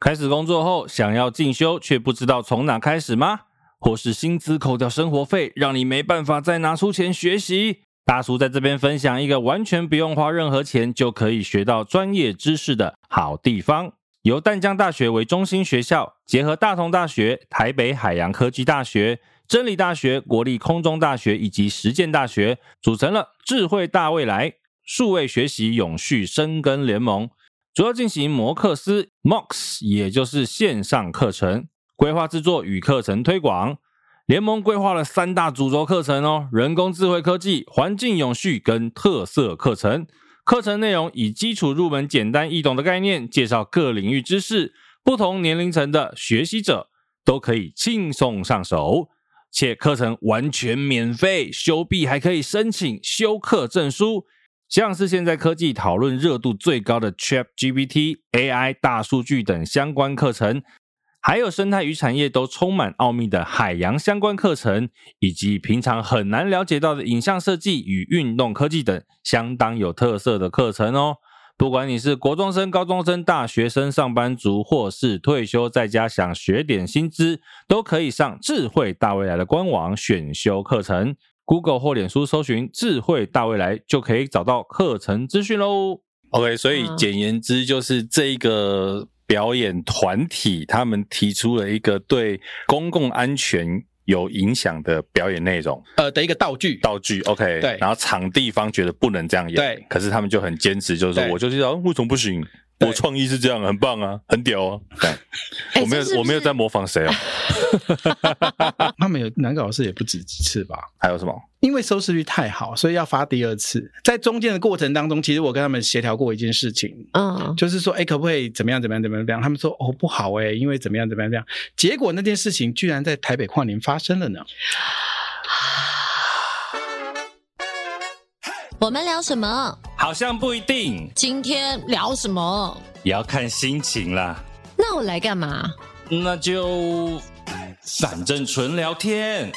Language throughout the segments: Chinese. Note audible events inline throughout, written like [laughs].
开始工作后，想要进修却不知道从哪开始吗？或是薪资扣掉生活费，让你没办法再拿出钱学习？大叔在这边分享一个完全不用花任何钱就可以学到专业知识的好地方。由淡江大学为中心学校，结合大同大学、台北海洋科技大学、真理大学、国立空中大学以及实践大学，组成了智慧大未来数位学习永续深耕联盟。主要进行摩课斯 （MOX），也就是线上课程规划制作与课程推广。联盟规划了三大主轴课程哦：人工智慧科技、环境永续跟特色课程。课程内容以基础入门、简单易懂的概念，介绍各领域知识，不同年龄层的学习者都可以轻松上手。且课程完全免费，修毕还可以申请修课证书。像是现在科技讨论热度最高的 ChatGPT、AI、大数据等相关课程，还有生态与产业都充满奥秘的海洋相关课程，以及平常很难了解到的影像设计与运动科技等相当有特色的课程哦。不管你是国中生、高中生、大学生、上班族，或是退休在家想学点新知，都可以上智慧大未来的官网选修课程。Google 或脸书搜寻“智慧大未来”就可以找到课程资讯喽。OK，所以简言之就是这一个表演团体他们提出了一个对公共安全有影响的表演内容，呃的一个道具。道具 OK，对。然后场地方觉得不能这样演，对。可是他们就很坚持，就是说我就知道为什么不行。我创意是这样，很棒啊，很屌啊！对，我没有，我没有在模仿谁哦。[laughs] 他们有难搞的事也不止几次吧？还有什么？因为收视率太好，所以要发第二次。在中间的过程当中，其实我跟他们协调过一件事情，嗯，就是说，哎，可不可以怎么样？怎么样？怎么样？怎么样？他们说，哦，不好哎，因为怎么样？怎么样？怎么样？结果那件事情居然在台北跨年发生了呢。我们聊什么？好像不一定。今天聊什么？也要看心情啦。那我来干嘛？那就反正纯聊天。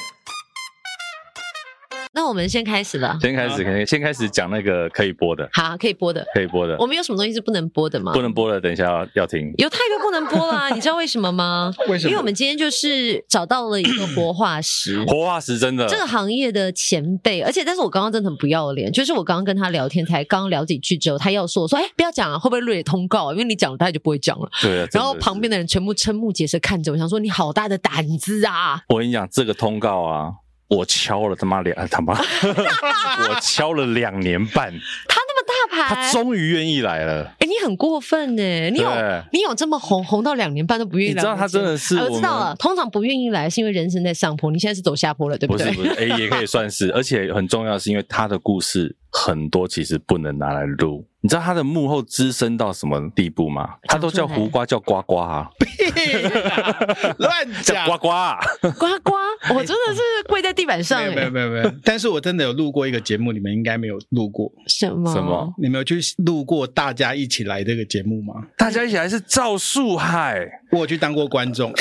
那我们先开始了。先开始，可以先开始讲那个可以播的。好，可以播的，可以播的。我们有什么东西是不能播的吗？不能播的，等一下要，要听。有太多不能播啦，[laughs] 你知道为什么吗？为什么？因为我们今天就是找到了一个活化石。[coughs] 活化石真的。这个行业的前辈，而且但是我刚刚真的很不要脸，就是我刚刚跟他聊天，才刚聊几句之后，他要说我说，哎，不要讲啊，会不会录通告？因为你讲了，他就不会讲了。对啊。然后旁边的人全部瞠目结舌看着我，想说你好大的胆子啊！我跟你讲，这个通告啊。我敲了他妈两他妈，[laughs] 我敲了两年半，[laughs] 他那么大牌，他终于愿意来了。哎、欸，你很过分呢！你有你有这么红红到两年半都不愿意来？你知道他真的是我，我知道了。通常不愿意来是因为人生在上坡，你现在是走下坡了，对不对？不是不是，哎、欸，也可以算是。而且很重要是因为他的故事很多，其实不能拿来录。你知道他的幕后资深到什么地步吗？他都叫胡瓜叫呱呱啊，[laughs] 乱讲呱呱呱呱，我真的是跪在地板上。没有没有没有，但是我真的有录过一个节目，你们应该没有录过。什么？什么？你们有去录过大家一起来这个节目吗？大家一起来是赵树海，我有去当过观众。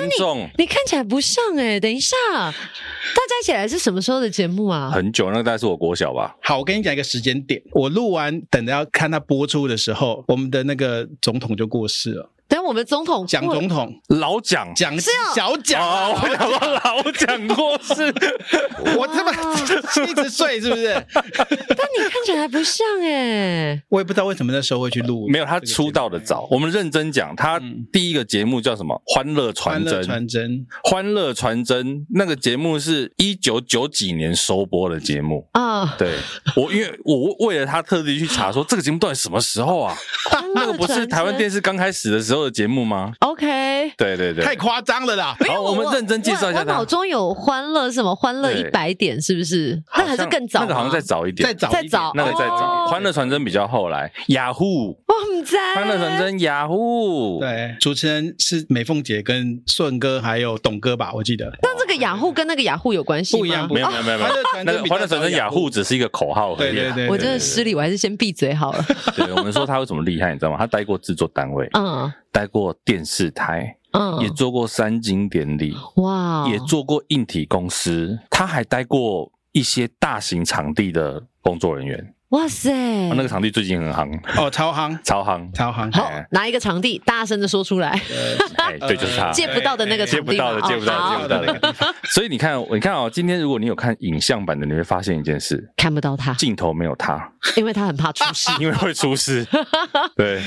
观众，你，你看起来不像哎、欸，等一下，大家一起来是什么时候的节目啊？很久，那个大概是我国小吧。好，我跟你讲一个时间点，我录完，等着要看他播出的时候，我们的那个总统就过世了。等我们总统蒋总统老蒋蒋小蒋哦，我想说老蒋过世，我这么 [laughs] 七十岁是不是？但你看起来还不像哎，我也不知道为什么那时候会去录。没有，他出道的早。我们认真讲，他第一个节目叫什么？欢乐传真。传真，欢乐传真。那个节目是一九九几年收播的节目啊。对，我因为我为了他特地去查，说这个节目到底什么时候啊？那个不是台湾电视刚开始的时候的节目吗？OK，对对对，太夸张了啦！好，我们认真介绍一下。我脑中有欢乐什么？欢乐一百点是不是？那还是更早？那个好像再早一点，再早再早，那个再早。欢乐传真比较后来，雅虎，我们在欢乐传真雅虎。对，主持人是美凤姐跟顺哥还有董哥吧？我记得。但这个雅虎跟那个雅虎有关系吗？不一样，没有没有没有。那个欢乐传真雅虎只是一个口号。对对对，我真的失礼，我还是先闭嘴好了。对，我们说他为什么厉害，你知道吗？他待过制作单位，嗯。待过电视台，嗯，也做过三金典礼，哇，也做过硬体公司，他还待过一些大型场地的工作人员，哇塞，那个场地最近很夯哦，超夯，[laughs] 超夯，超夯。好，拿一个场地？大声的说出来。哎，对，就是他。借不到的那个场地，借不到的，借不到的，借不到的。[laughs] 所以你看，你看哦，今天如果你有看影像版的，你会发现一件事，看不到他，镜头没有他，因为他很怕出事，[laughs] 因为会出事。对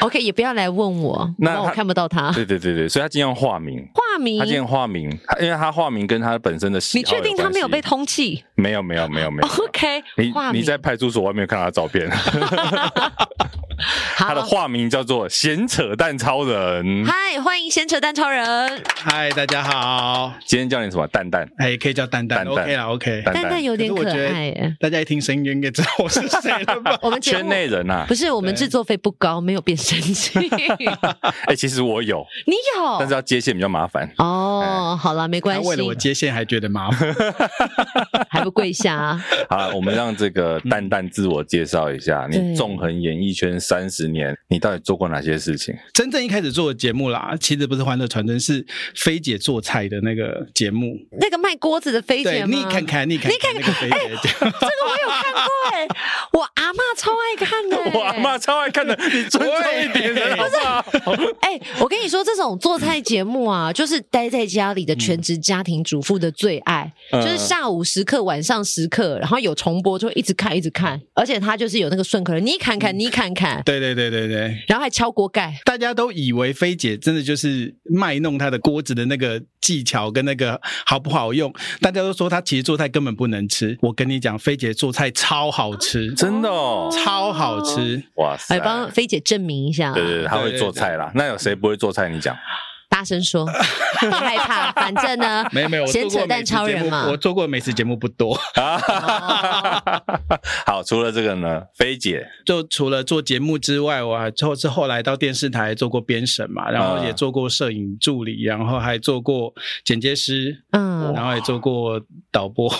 ，OK，也不要来问我，那我看不到他。对对对对，所以他经常化名，化名，他今天化名，因为他化名跟他本身的喜好。你确定他没有被通缉？没有，没有，没有，没有。[laughs] OK，你你在派出所外面看他的照片。[laughs] 他的化名叫做“闲扯蛋超人”。嗨，欢迎闲扯蛋超人。嗨，大家好。今天叫你什么？蛋蛋。哎，可以叫蛋蛋。OK 啦，OK。蛋蛋有点可爱。大家一听声音应该知道我是谁了吧？我 [laughs] 们圈内人呐。不是，我们制作费不高，没有变声器。[laughs] 哎，其实我有。你有？但是要接线比较麻烦。哦，好了，没关系。为了我接线还觉得麻烦，[laughs] 还不跪下啊。好，我们让这个蛋蛋自我介绍一下。你纵横演艺圈三十年，你到底做过哪些事情？真正一开始做的节目啦，其实不是《欢乐传真》，是菲姐做菜的那个节目。那个卖锅子的菲姐吗？你看看，你看看，你看看，哎，这个我有看过哎，我阿妈超爱看的，[laughs] 我阿妈超爱看的，你尊重一点好不好？哎，我跟你说，这种做菜节目啊，就是待在家里的全职家庭主妇的最爱，就是下午时刻、晚上时刻，然后有重播就会一直看，一直看，而且他就是有那个顺口的，你看看，你看看，对对对对对对，然后还敲锅盖，大家都以为菲姐真的就是卖弄她的锅子的那个技巧跟那个好不好用，大家都说她其实做菜根本不能吃。我跟你讲，菲姐做菜超好吃，真的哦，超好吃，哇塞！来帮菲姐证明一下，对对，她会做菜啦。那有谁不会做菜？你讲。大声说，别害怕，[laughs] 反正呢，没有没有，闲扯淡超人嘛。我做过美食节目不多。[laughs] 好，除了这个呢，菲姐。就除了做节目之外，我还后是后来到电视台做过编审嘛，然后也做过摄影助理，然后还做过剪接师，嗯，然后也做过导播，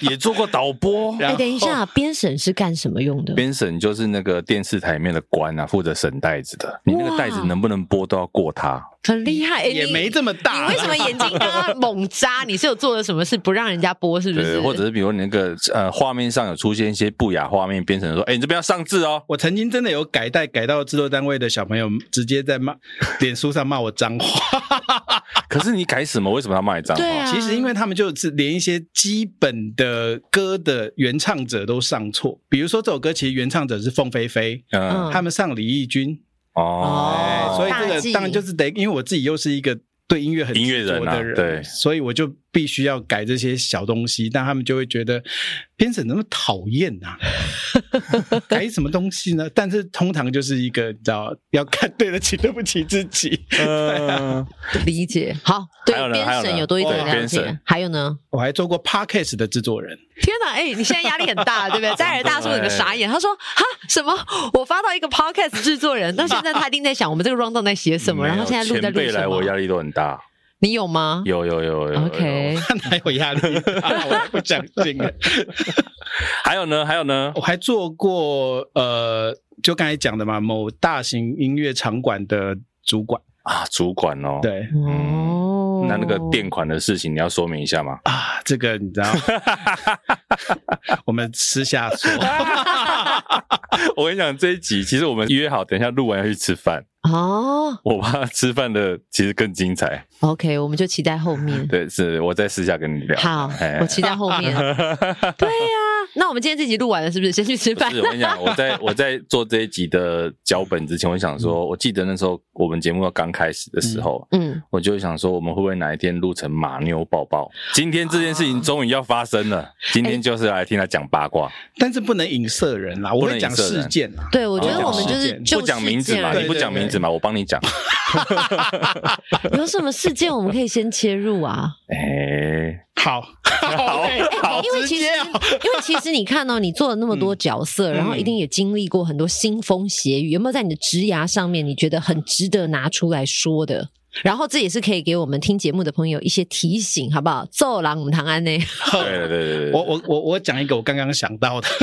也做过导播。[laughs] 哎，等一下，[laughs] 编审是干什么用的？编审就是那个电视台里面的官啊，负责审袋子的。你那个袋子能不能播都要过他。很厉害，也没这么大。你为什么眼睛刚刚猛扎？你是有做了什么事不让人家播，是不是？或者是比如你那个呃画面上有出现一些不雅画面，编成说，哎，你这边要上字哦。我曾经真的有改带，改到制作单位的小朋友直接在骂，脸书上骂我脏话。可是你改什么？为什么要骂你脏话？对啊，其实因为他们就是连一些基本的歌的原唱者都上错，比如说这首歌其实原唱者是凤飞飞，嗯，他们上李翊君。哦，所以这个当然就是得，因为我自己又是一个对音乐很音乐人的人，对，所以我就必须要改这些小东西，但他们就会觉得编审那么讨厌呐，[laughs] 改什么东西呢？但是通常就是一个你知道要看对得起对不起自己，呃 [laughs] [laughs] 理解。好，对编审有多一点了解。还有呢，我还做过 Podcast 的制作人。天哪，哎，你现在压力很大，对不对？在耳大叔整个傻眼，他说：“哈，什么？我发到一个 podcast 制作人，那现在他一定在想我们这个 rundown 在写什么，然后现在录在录什么。”来，我压力都很大。你有吗？有有有有。OK，[laughs] 哪有压力？[laughs] 我不相信。[laughs] 还有呢？还有呢？我还做过呃，就刚才讲的嘛，某大型音乐场馆的主管啊，主管哦，对，哦。那那个垫款的事情，你要说明一下吗？啊，这个你知道，[laughs] 我们私下说。[laughs] 我跟你讲，这一集其实我们约好，等一下录完要去吃饭哦。我怕吃饭的其实更精彩。OK，我们就期待后面。对，是我在私下跟你聊。好，我期待后面。[laughs] 对呀。那我们今天这集录完了，是不是先去吃饭？是，我跟你讲，[laughs] 我在我在做这一集的脚本之前，我想说，我记得那时候我们节目要刚开始的时候，嗯，我就想说，我们会不会哪一天录成马妞抱抱？今天这件事情终于要发生了，今天就是来听他讲八卦，但是不能影射人啦，我会讲事件啦。对，我觉得我们就是不讲名字嘛，你不讲名字嘛，我帮你讲。[laughs] 有什么事件我们可以先切入啊？[laughs] 哎。[laughs] 好，好，好，因为其实，因为其实你看哦，你做了那么多角色，然后一定也经历过很多腥风血雨，有没有在你的职涯上面你觉得很值得拿出来说的？然后这也是可以给我们听节目的朋友一些提醒，好不好？做人唔通安呢？对对对对，我我我我讲一个我刚刚想到的。[laughs]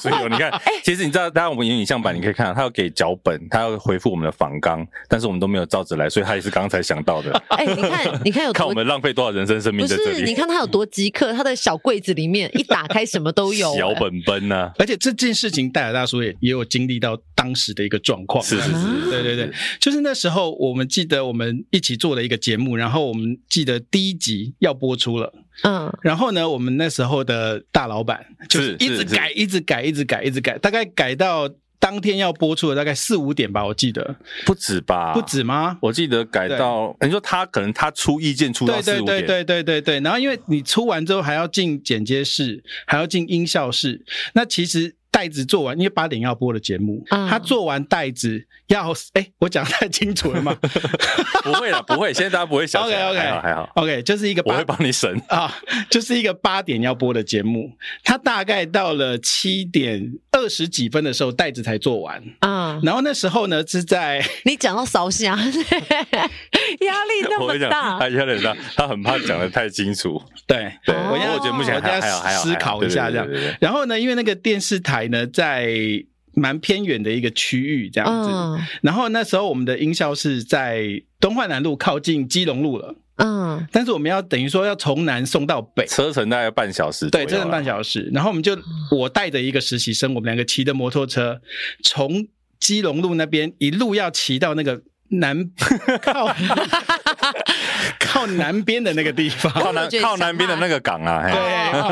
所以你看，其实你知道，当然我们有影像版，你可以看到他要给脚本，他要回复我们的访纲，但是我们都没有照着来，所以他也是刚才想到的。哎，你看，你看有 [laughs] 看我们浪费多少人生生命在这里？不是，你看他有多极客，他的小柜子里面一打开什么都有，小本本呢、啊。而且这件事情，戴尔大叔也也有经历到当时的一个状况。是是是，对对对，就是那时候我们记得我们一起做了一个节目，然后我们记得第一集要播出了。嗯，然后呢，我们那时候的大老板就是一直改，一直改，一直改，一直改，大概改到当天要播出的大概四五点吧，我记得不止吧？不止吗？我记得改到你说他可能他出意见出到四五点，对对对对对对，然后因为你出完之后还要进剪接室，还要进音效室，那其实。带子做完，因为八点要播的节目，嗯、他做完袋子要哎，我讲太清楚了吗？[laughs] 不会了，不会，现在大家不会想。OK OK 还好还好，OK 就是一个我会帮你审啊，就是一个八点要播的节目，他大概到了七点二十几分的时候，袋子才做完啊。嗯、然后那时候呢是在 [laughs] 你讲到烧香，[laughs] 压力那么大，他压力很大，他很怕讲的太清楚。对对，我现在节目前还要思考一下这样。然后呢，因为那个电视台。呢，在蛮偏远的一个区域这样子，嗯、然后那时候我们的音效是在东环南路靠近基隆路了，嗯，但是我们要等于说要从南送到北，车程大概半小时，对，车程半小时，然后我们就我带着一个实习生，我们两个骑的摩托车从基隆路那边一路要骑到那个南靠 [laughs] 靠南边的那个地方，[laughs] 靠南靠南边的那个港啊，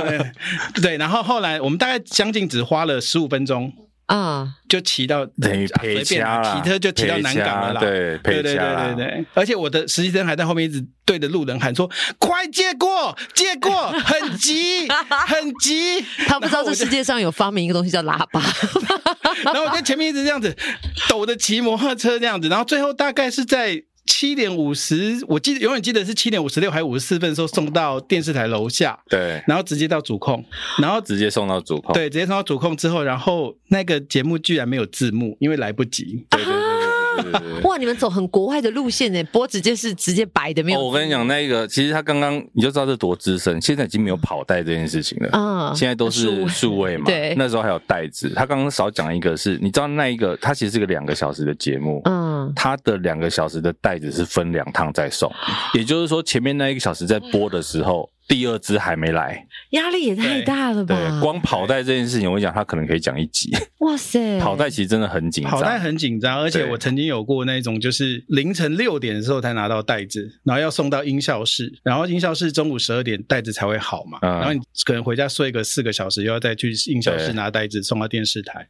对 [laughs] 对，然后后来我们大概将近只花了十五分钟啊，就骑到等于随便骑车就骑到南港了啦，对对对对对对，而且我的实习生还在后面一直对着路人喊说：“快借过，借过，很急，[laughs] 很急。”他不知道这世界上有发明一个东西叫喇叭，然后我在前面一直这样子抖着骑摩托车这样子，然后最后大概是在。七点五十，我记得永远记得是七点五十六还是五十四分的时候送到电视台楼下，对，然后直接到主控，然后直接送到主控，对，直接送到主控之后，然后那个节目居然没有字幕，因为来不及。对对对。哇，你们走很国外的路线呢，播直接是直接白的，没有、哦。我跟你讲，那个其实他刚刚你就知道这多资深，现在已经没有跑带这件事情了啊，嗯、现在都是数位嘛。对，那时候还有带子。他刚刚少讲一个是，是你知道那一个，他其实是个两个小时的节目，嗯，他的两个小时的带子是分两趟再送，也就是说前面那一个小时在播的时候。第二支还没来，压力也太大了吧？对，光跑带这件事情，我跟你讲，他可能可以讲一集。哇塞，[laughs] 跑带其实真的很紧张，跑带很紧张，而且我曾经有过那种，就是凌晨六点的时候才拿到袋子，然后要送到音效室，然后音效室中午十二点袋子才会好嘛，嗯、然后你可能回家睡个四个小时，又要再去音效室拿袋子送到电视台。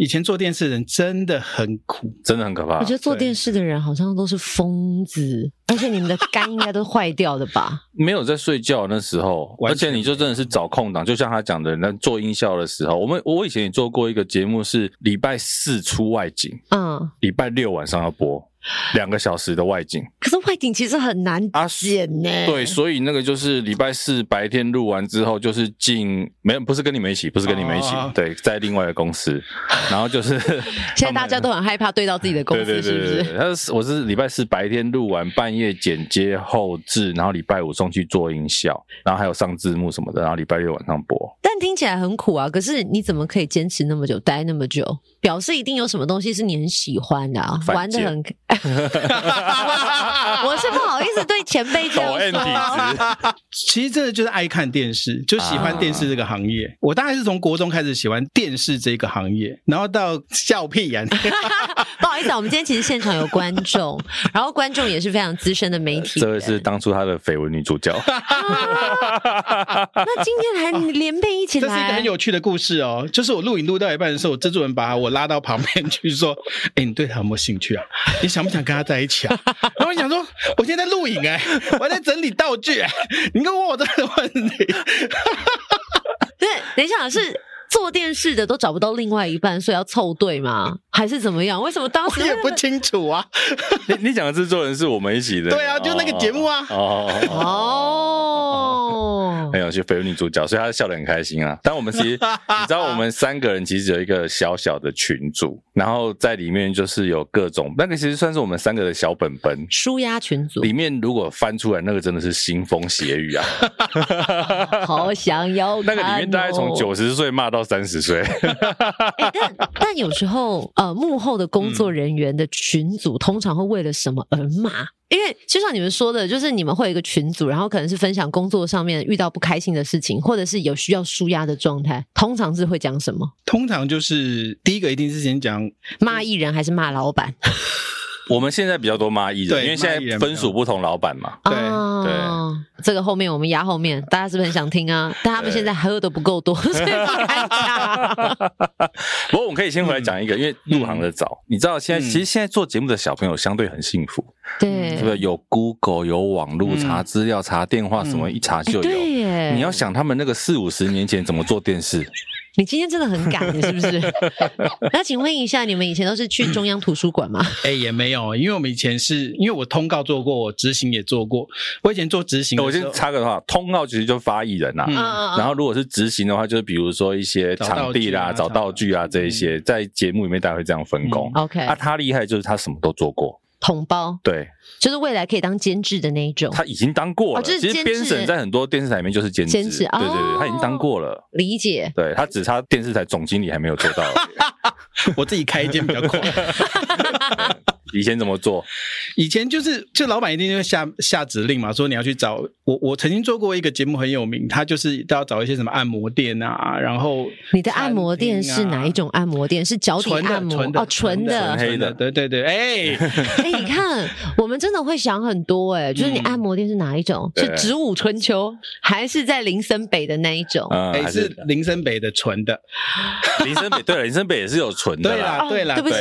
以前做电视的人真的很苦，真的很可怕。我觉得做电视的人好像都是疯子，而且你们的肝应该都坏掉的吧？[laughs] 没有在睡觉那时候，而且你就真的是找空档，就像他讲的，那做音效的时候，我们我以前也做过一个节目，是礼拜四出外景，嗯，礼拜六晚上要播。[laughs] 两个小时的外景，可是外景其实很难剪呢、啊。对，所以那个就是礼拜四白天录完之后，就是进没有，不是跟你们一起，不是跟你们一起，哦、对，在另外一个公司，[laughs] 然后就是现在大家都很害怕对到自己的公司，[laughs] 对对对对对，是不是？他是我是礼拜四白天录完，半夜剪接后置，然后礼拜五送去做音效，然后还有上字幕什么的，然后礼拜六晚上播。但听起来很苦啊，可是你怎么可以坚持那么久，待那么久？表示一定有什么东西是你很喜欢的啊，见玩的很。我是不好意思对前辈这样说。其实真的就是爱看电视，就喜欢电视这个行业。啊、我大概是从国中开始喜欢电视这个行业，然后到笑屁眼。[laughs] 不好意思啊，我们今天其实现场有观众，然后观众也是非常资深的媒体。这位是当初他的绯闻女主角。啊、那今天还连被一起来，这是一个很有趣的故事哦。就是我录影录到一半的时候，我制作人把我拉到旁边去说：“ [laughs] 哎，你对他有没有兴趣啊？你想？”不想跟他在一起啊？[laughs] 然后我想说，我现在在录影哎，我还在整理道具哎，你跟我问我这个问题。[laughs] 对，等一下是做电视的都找不到另外一半，所以要凑对吗？还是怎么样？为什么当时我也不清楚啊？你你讲的制作人是我们一起的？对啊，就那个节目啊。哦。哦很有趣，绯闻女主角，所以她笑得很开心啊。但我们其实，[laughs] 你知道，我们三个人其实有一个小小的群组，然后在里面就是有各种，那个其实算是我们三个的小本本，纾压群组。里面如果翻出来，那个真的是腥风血雨啊！[laughs] 好想要、哦、那个里面大概从九十岁骂到三十岁。[laughs] 但但有时候，呃，幕后的工作人员的群组通常会为了什么而骂？因为就像你们说的，就是你们会有一个群组，然后可能是分享工作上面遇到不开心的事情，或者是有需要舒压的状态，通常是会讲什么？通常就是第一个一定是先讲骂艺人还是骂老板？[laughs] 我们现在比较多骂艺人，因为现在分属不同老板嘛。对对，这个后面我们压后面，大家是不是很想听啊？但他们现在喝的不够多，[laughs] 所以不敢讲。不过我们可以先回来讲一个，因为入行的早，你知道现在其实现在做节目的小朋友相对很幸福，对，是不是有 Google 有网络查资料查电话什么一查就有？你要想他们那个四五十年前怎么做电视？你今天真的很赶，[laughs] 是不是？[laughs] 那请问一下，你们以前都是去中央图书馆吗？哎、欸，也没有，因为我们以前是因为我通告做过，我执行也做过。我以前做执行，我先插个话，通告其实就发艺人呐、啊，嗯、然后如果是执行的话，就是比如说一些场地啦、找道具啊这一些，嗯、在节目里面大家会这样分工。嗯、OK，啊，他厉害就是他什么都做过。统包对，就是未来可以当监制的那一种。他已经当过了，其实编审在很多电视台里面就是监制，对对对，他已经当过了。理解，对，他只差电视台总经理还没有做到。[laughs] 我自己开一间比较快。[laughs] 以前怎么做？以前就是，就老板一定就会下下指令嘛，说你要去找我。我曾经做过一个节目很有名，他就是都要找一些什么按摩店啊，然后、啊、你的按摩店是哪一种按摩店？是脚底按摩哦，纯的，纯黑的，对对对，哎 [laughs] 哎，你看，我们真的会想很多哎，就是你按摩店是哪一种？是植物春秋，还是在林森北的那一种？哎，是林森北的纯的，[laughs] 林森北对了，林森北也是有纯的，对啦对啦，对不起，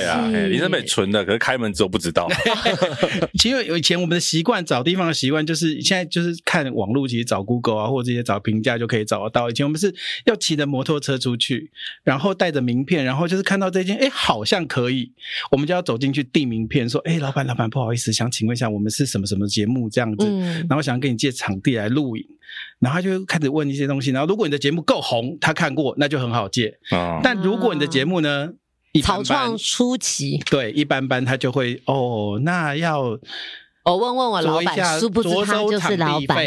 林森北纯的，可是开门。之后不知道，[laughs] [laughs] 其实以前我们的习惯找地方的习惯，就是现在就是看网络，其实找 Google 啊，或者这些找评价就可以找得到。以前我们是要骑着摩托车出去，然后带着名片，然后就是看到这间，哎，好像可以，我们就要走进去递名片，说，哎，老板，老板，不好意思，想请问一下，我们是什么什么节目？这样子，然后想跟你借场地来录影，然后他就开始问一些东西，然后如果你的节目够红，他看过，那就很好借，但如果你的节目呢？草创初期，对，一般般，他就会哦，那要我问问我老板，[laughs] 殊不知他就是老板，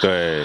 对，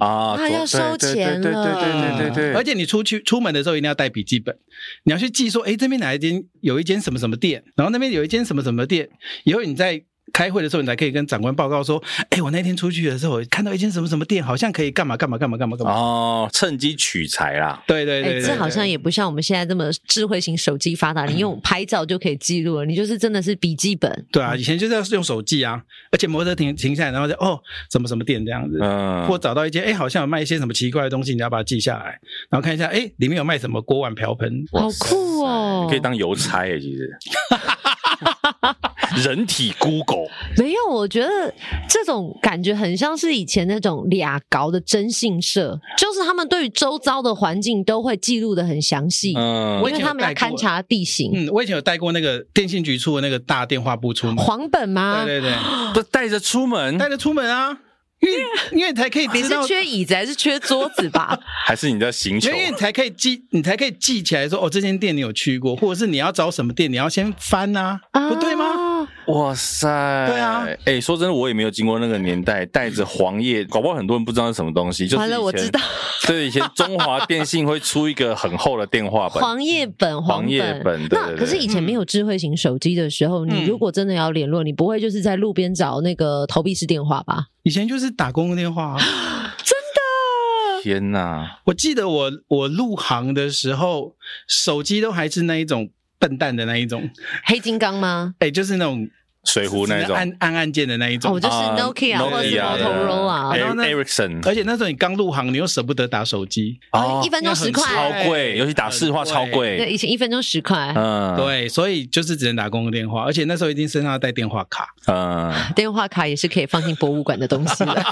啊，他要收钱了，对对对对对对，而且你出去出门的时候一定要带笔记本，你要去记说，哎，这边哪一间有一间什么什么店，然后那边有一间什么什么店，以后你在。开会的时候，你才可以跟长官报告说：“哎，我那天出去的时候，看到一间什么什么店，好像可以干嘛干嘛干嘛干嘛干嘛。”哦，趁机取材啦。对对对，这好像也不像我们现在这么智慧型手机发达，你用 [laughs] 拍照就可以记录了。你就是真的是笔记本。对啊，以前就是要用手记啊，而且摩托车停停下来，然后就哦，什么什么店这样子。嗯。或找到一间，哎，好像有卖一些什么奇怪的东西，你要把它记下来，然后看一下，哎，里面有卖什么锅碗瓢盆。好酷哦！可以当邮差哎，其实。[laughs] 人体 Google 没有，我觉得这种感觉很像是以前那种俩搞的征信社，就是他们对于周遭的环境都会记录的很详细，嗯，因为他们要勘察地形。嗯，我以前有带过那个电信局出的那个大电话簿出门，黄本吗？对对对，[gasps] 不带着出门，带着出门啊。因为因为你才可以知道，你是缺椅子还是缺桌子吧？[laughs] 还是你在星球？因为你才可以记，你才可以记起来说哦，这间店你有去过，或者是你要找什么店，你要先翻呐，不对吗？[laughs] 哇塞！对啊，哎，说真的，我也没有经过那个年代，带着黄页，[laughs] 搞不好很多人不知道是什么东西。就是完了，我知道。对，以前中华电信会出一个很厚的电话本，黄页本，黄页本。那可是以前没有智慧型手机的时候，你如果真的要联络，你不会就是在路边找那个投币式电话吧？以前就是打公共电话，[gasps] 真的！天呐！我记得我我入行的时候，手机都还是那一种笨蛋的那一种，黑金刚吗？哎，就是那种。水壶那种。按按按键的那一种，哦，就是 Nokia 或者是 Motorola，然后呢，Ericsson，而且那时候你刚入行，你又舍不得打手机，哦，一分钟十块，超贵，尤其打市话超贵。对，以前一分钟十块，嗯，对，所以就是只能打公共电话，而且那时候一定身上要带电话卡，嗯，[laughs] 电话卡也是可以放进博物馆的东西的。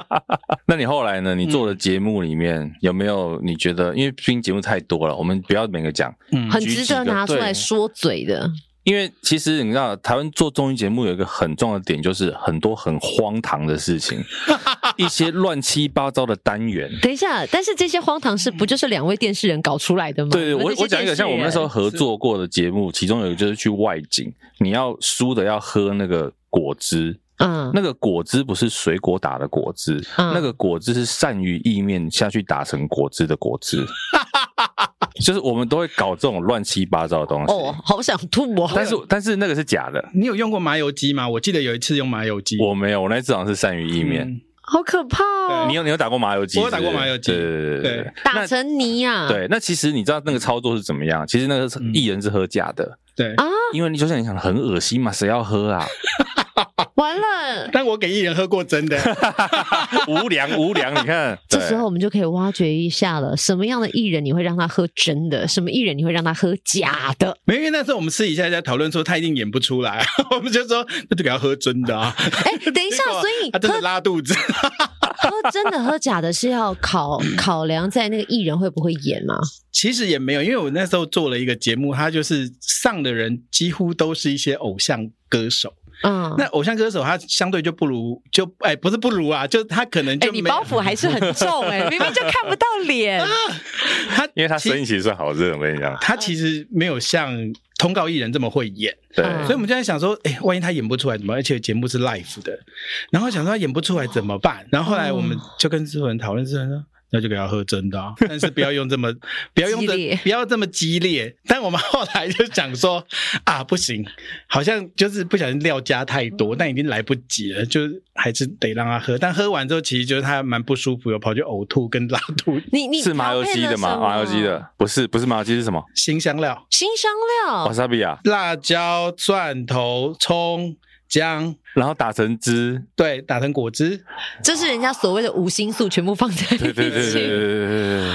[laughs] 那你后来呢？你做的节目里面有没有你觉得，因为毕竟节目太多了，我们不要每个讲，嗯，很值得拿出来说嘴的。因为其实你知道，台湾做综艺节目有一个很重要的点，就是很多很荒唐的事情，[laughs] 一些乱七八糟的单元。等一下，但是这些荒唐事不就是两位电视人搞出来的吗？对对，我我讲一个，像我们那时候合作过的节目，其中有一个就是去外景，你要输的要喝那个果汁。嗯，那个果汁不是水果打的果汁，嗯、那个果汁是鳝鱼意面下去打成果汁的果汁，[laughs] 就是我们都会搞这种乱七八糟的东西。哦，好想吐哦！但是但是那个是假的。你有用过麻油鸡吗？我记得有一次用麻油鸡，我没有，我那次好像是鳝鱼意面、嗯，好可怕哦！你有你有打过麻油鸡？我有打过麻油鸡，对对对打成泥啊！对，那其实你知道那个操作是怎么样？其实那个艺人是喝假的，嗯、对啊，因为你就像你想很恶心嘛，谁要喝啊？[laughs] 完了，但我给艺人喝过真的，[laughs] 无良无良，你看，[laughs] 这时候我们就可以挖掘一下了，什么样的艺人你会让他喝真的，什么艺人你会让他喝假的？没，因为那时候我们私底下在讨论说他一定演不出来，我们就说那就给他喝真的啊。哎、欸，等一下，所以他真的拉肚子，喝真的喝假的是要考考量在那个艺人会不会演吗？其实也没有，因为我那时候做了一个节目，他就是上的人几乎都是一些偶像歌手。嗯，那偶像歌手他相对就不如，就哎、欸、不是不如啊，就他可能就、欸、你包袱还是很重哎、欸，[laughs] 明明就看不到脸、啊。他因为他声音其实算好热，我跟你讲，他其实没有像通告艺人这么会演，对，所以我们就在想说，哎、欸，万一他演不出来怎么？而且节目是 live 的，然后想说他演不出来怎么办？然后后来我们就跟制作人讨论，制作人说。那就给他喝真的，啊，[laughs] 但是不要用这么，不要用的，不要这么激烈。但我们后来就讲说啊，不行，好像就是不小心料加太多，但已经来不及了，就还是得让他喝。但喝完之后，其实就是他蛮不舒服，有跑去呕吐跟拉肚子。你你是麻油鸡的吗？麻油鸡的不是，不是麻油鸡是什么？新香料。新香料。瓦萨比啊，辣椒、蒜头、葱。姜，然后打成汁，对，打成果汁，这是人家所谓的五星素，全部放在一起。对对对对对对对。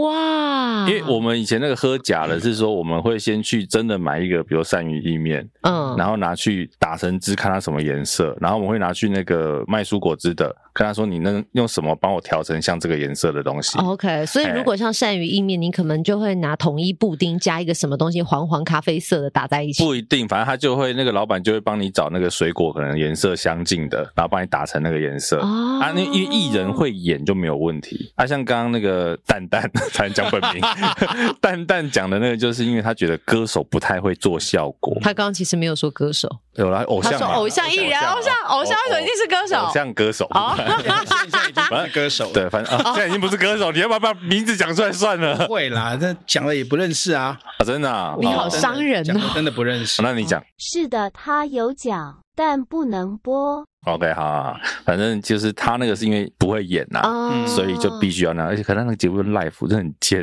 哇！因为我们以前那个喝假的，是说我们会先去真的买一个，比如鳝鱼意面，嗯，然后拿去打成汁，看它什么颜色，然后我们会拿去那个卖蔬果汁的。跟他说：“你能用什么帮我调成像这个颜色的东西？”OK，所以如果像鳝鱼意面，你可能就会拿统一布丁加一个什么东西黄黄咖啡色的打在一起。不一定，反正他就会那个老板就会帮你找那个水果可能颜色相近的，然后帮你打成那个颜色。哦、啊，那因为艺人会演就没有问题。啊，像刚刚那个蛋蛋，才能讲本名，[laughs] 蛋蛋讲的那个，就是因为他觉得歌手不太会做效果。他刚刚其实没有说歌手，有来偶像，他说偶像艺人，偶像偶像为什么一定是歌手？偶像歌手。哦 [laughs] 现在已经不是歌手，对，反正啊，现在已经不是歌手，你要不要把名字讲出来算了？会啦，那讲了也不认识啊，啊，真的，啊，你好伤人哦，真的不认识。那你讲，是的，他有讲，但不能播。OK，好，好，反正就是他那个是因为不会演呐，嗯，所以就必须要那，而且可能那个节目 live 真的很贱。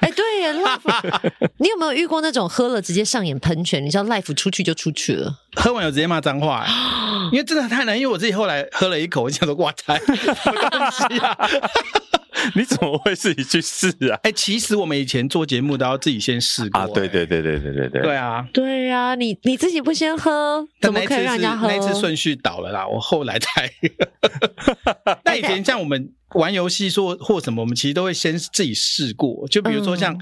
哎，对呀，live，[laughs] 你有没有遇过那种喝了直接上演喷泉？你知道 live 出去就出去了，喝完有直接骂脏话，[gasps] 因为真的太难。因为我自己后来喝了一口，我想说哇塞，什么东西啊？[laughs] [laughs] 你怎么会自己去试啊？哎、欸，其实我们以前做节目都要自己先试过、欸、啊！对对对对对对对，对啊，对啊，你你自己不先喝，怎么可以让人家喝？那次顺序倒了啦，我后来才。[laughs] 那以前像我们玩游戏说或什么，我们其实都会先自己试过。就比如说像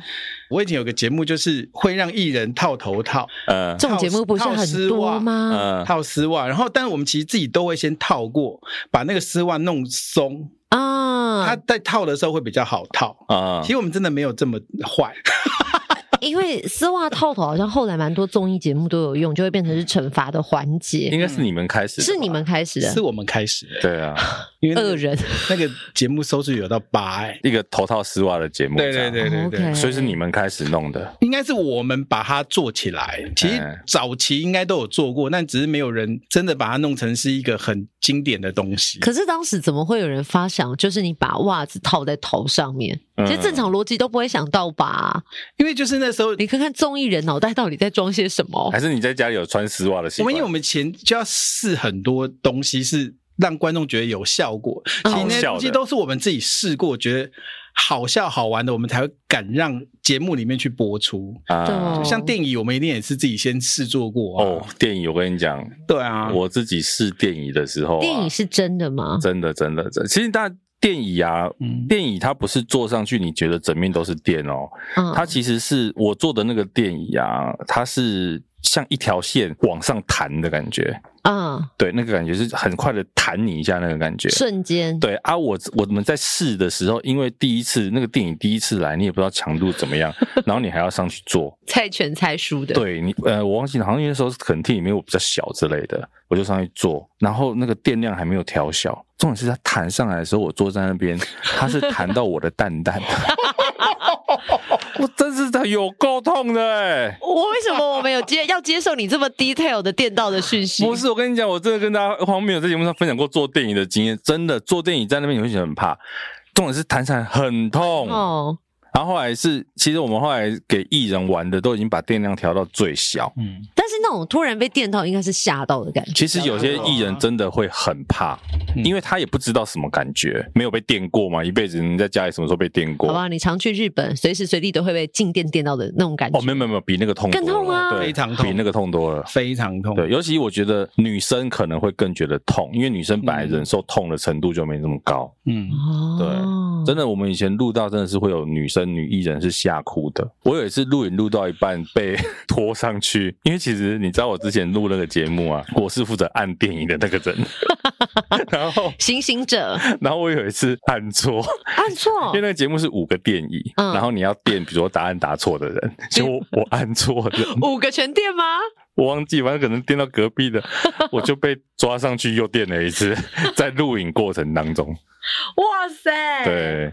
我以前有个节目，就是会让艺人套头套，嗯，这种节目不是很多吗？嗯，套丝袜，然后但是我们其实自己都会先套过，把那个丝袜弄松。啊，他在套的时候会比较好套啊。其实我们真的没有这么坏，[laughs] 因为丝袜套头好像后来蛮多综艺节目都有用，就会变成是惩罚的环节。应该是你们开始，是你们开始的，是我们开始的。对啊，因为恶人那个节目收视有到八哎，一个头套丝袜的节目，对对对对对，所以是你们开始弄的。应该是我们把它做起来。其实早期应该都有做过，但只是没有人真的把它弄成是一个很经典的东西。可是当时怎么会有人发想，就是你把袜子套在头上面？其实正常逻辑都不会想到吧？因为就是那时候，你看看综艺人脑袋到底在装些什么？还是你在家里有穿丝袜的习惯？我们因为我们前就要试很多东西，是让观众觉得有效果。其实那些东西都是我们自己试过，觉得好笑好玩的，我们才会敢让节目里面去播出啊。像电影，我们一定也是自己先试做过哦。电影，我跟你讲，对啊，我自己试电影的时候，电影是真的吗？真的，真的，真的。其实大家。电椅啊，嗯、电椅它不是坐上去，你觉得整面都是电哦。嗯、它其实是我坐的那个电椅啊，它是像一条线往上弹的感觉。啊，对，那个感觉是很快的弹你一下，那个感觉瞬间。对啊，我我们在试的时候，因为第一次那个电影第一次来，你也不知道强度怎么样，[laughs] 然后你还要上去做，猜拳猜输的。对你，呃，我忘记好像那时候可能厅里面我比较小之类的，我就上去做，然后那个电量还没有调小，重点是它弹上来的时候，我坐在那边，它是弹到我的蛋蛋。我真是的有够痛的哎！我为什么我没有接要接受你这么 detail 的电道的讯息？不是，我跟你讲，我真的跟大家黄明有在节目上分享过做电影的经验，真的做电影在那边你会觉得很怕，重点是弹起来很痛哦。然后后来是，其实我们后来给艺人玩的都已经把电量调到最小，嗯，那种突然被电到，应该是吓到的感觉。其实有些艺人真的会很怕，因为他也不知道什么感觉，没有被电过嘛，一辈子你在家里什么时候被电过？好吧，你常去日本，随时随地都会被静电电到的那种感觉。哦，没有没有没有，比那个痛更痛啊，对，非常痛，比那个痛多了，非常痛。对，尤其我觉得女生可能会更觉得痛，因为女生本来忍受痛的程度就没那么高。嗯，对，真的，我们以前录到真的是会有女生女艺人是。吓哭的！我有一次录影录到一半被拖上去，因为其实你知道我之前录那个节目啊，[laughs] 我是负责按电影的那个人，[laughs] 然后行刑者，然后我有一次按错，按错，[laughs] 因为那个节目是五个电椅，嗯、然后你要电，比如说答案答错的人，结果我按错了，五个全电吗？我忘记，反正可能电到隔壁的，我就被抓上去又电了一次，在录影过程当中，哇塞，对。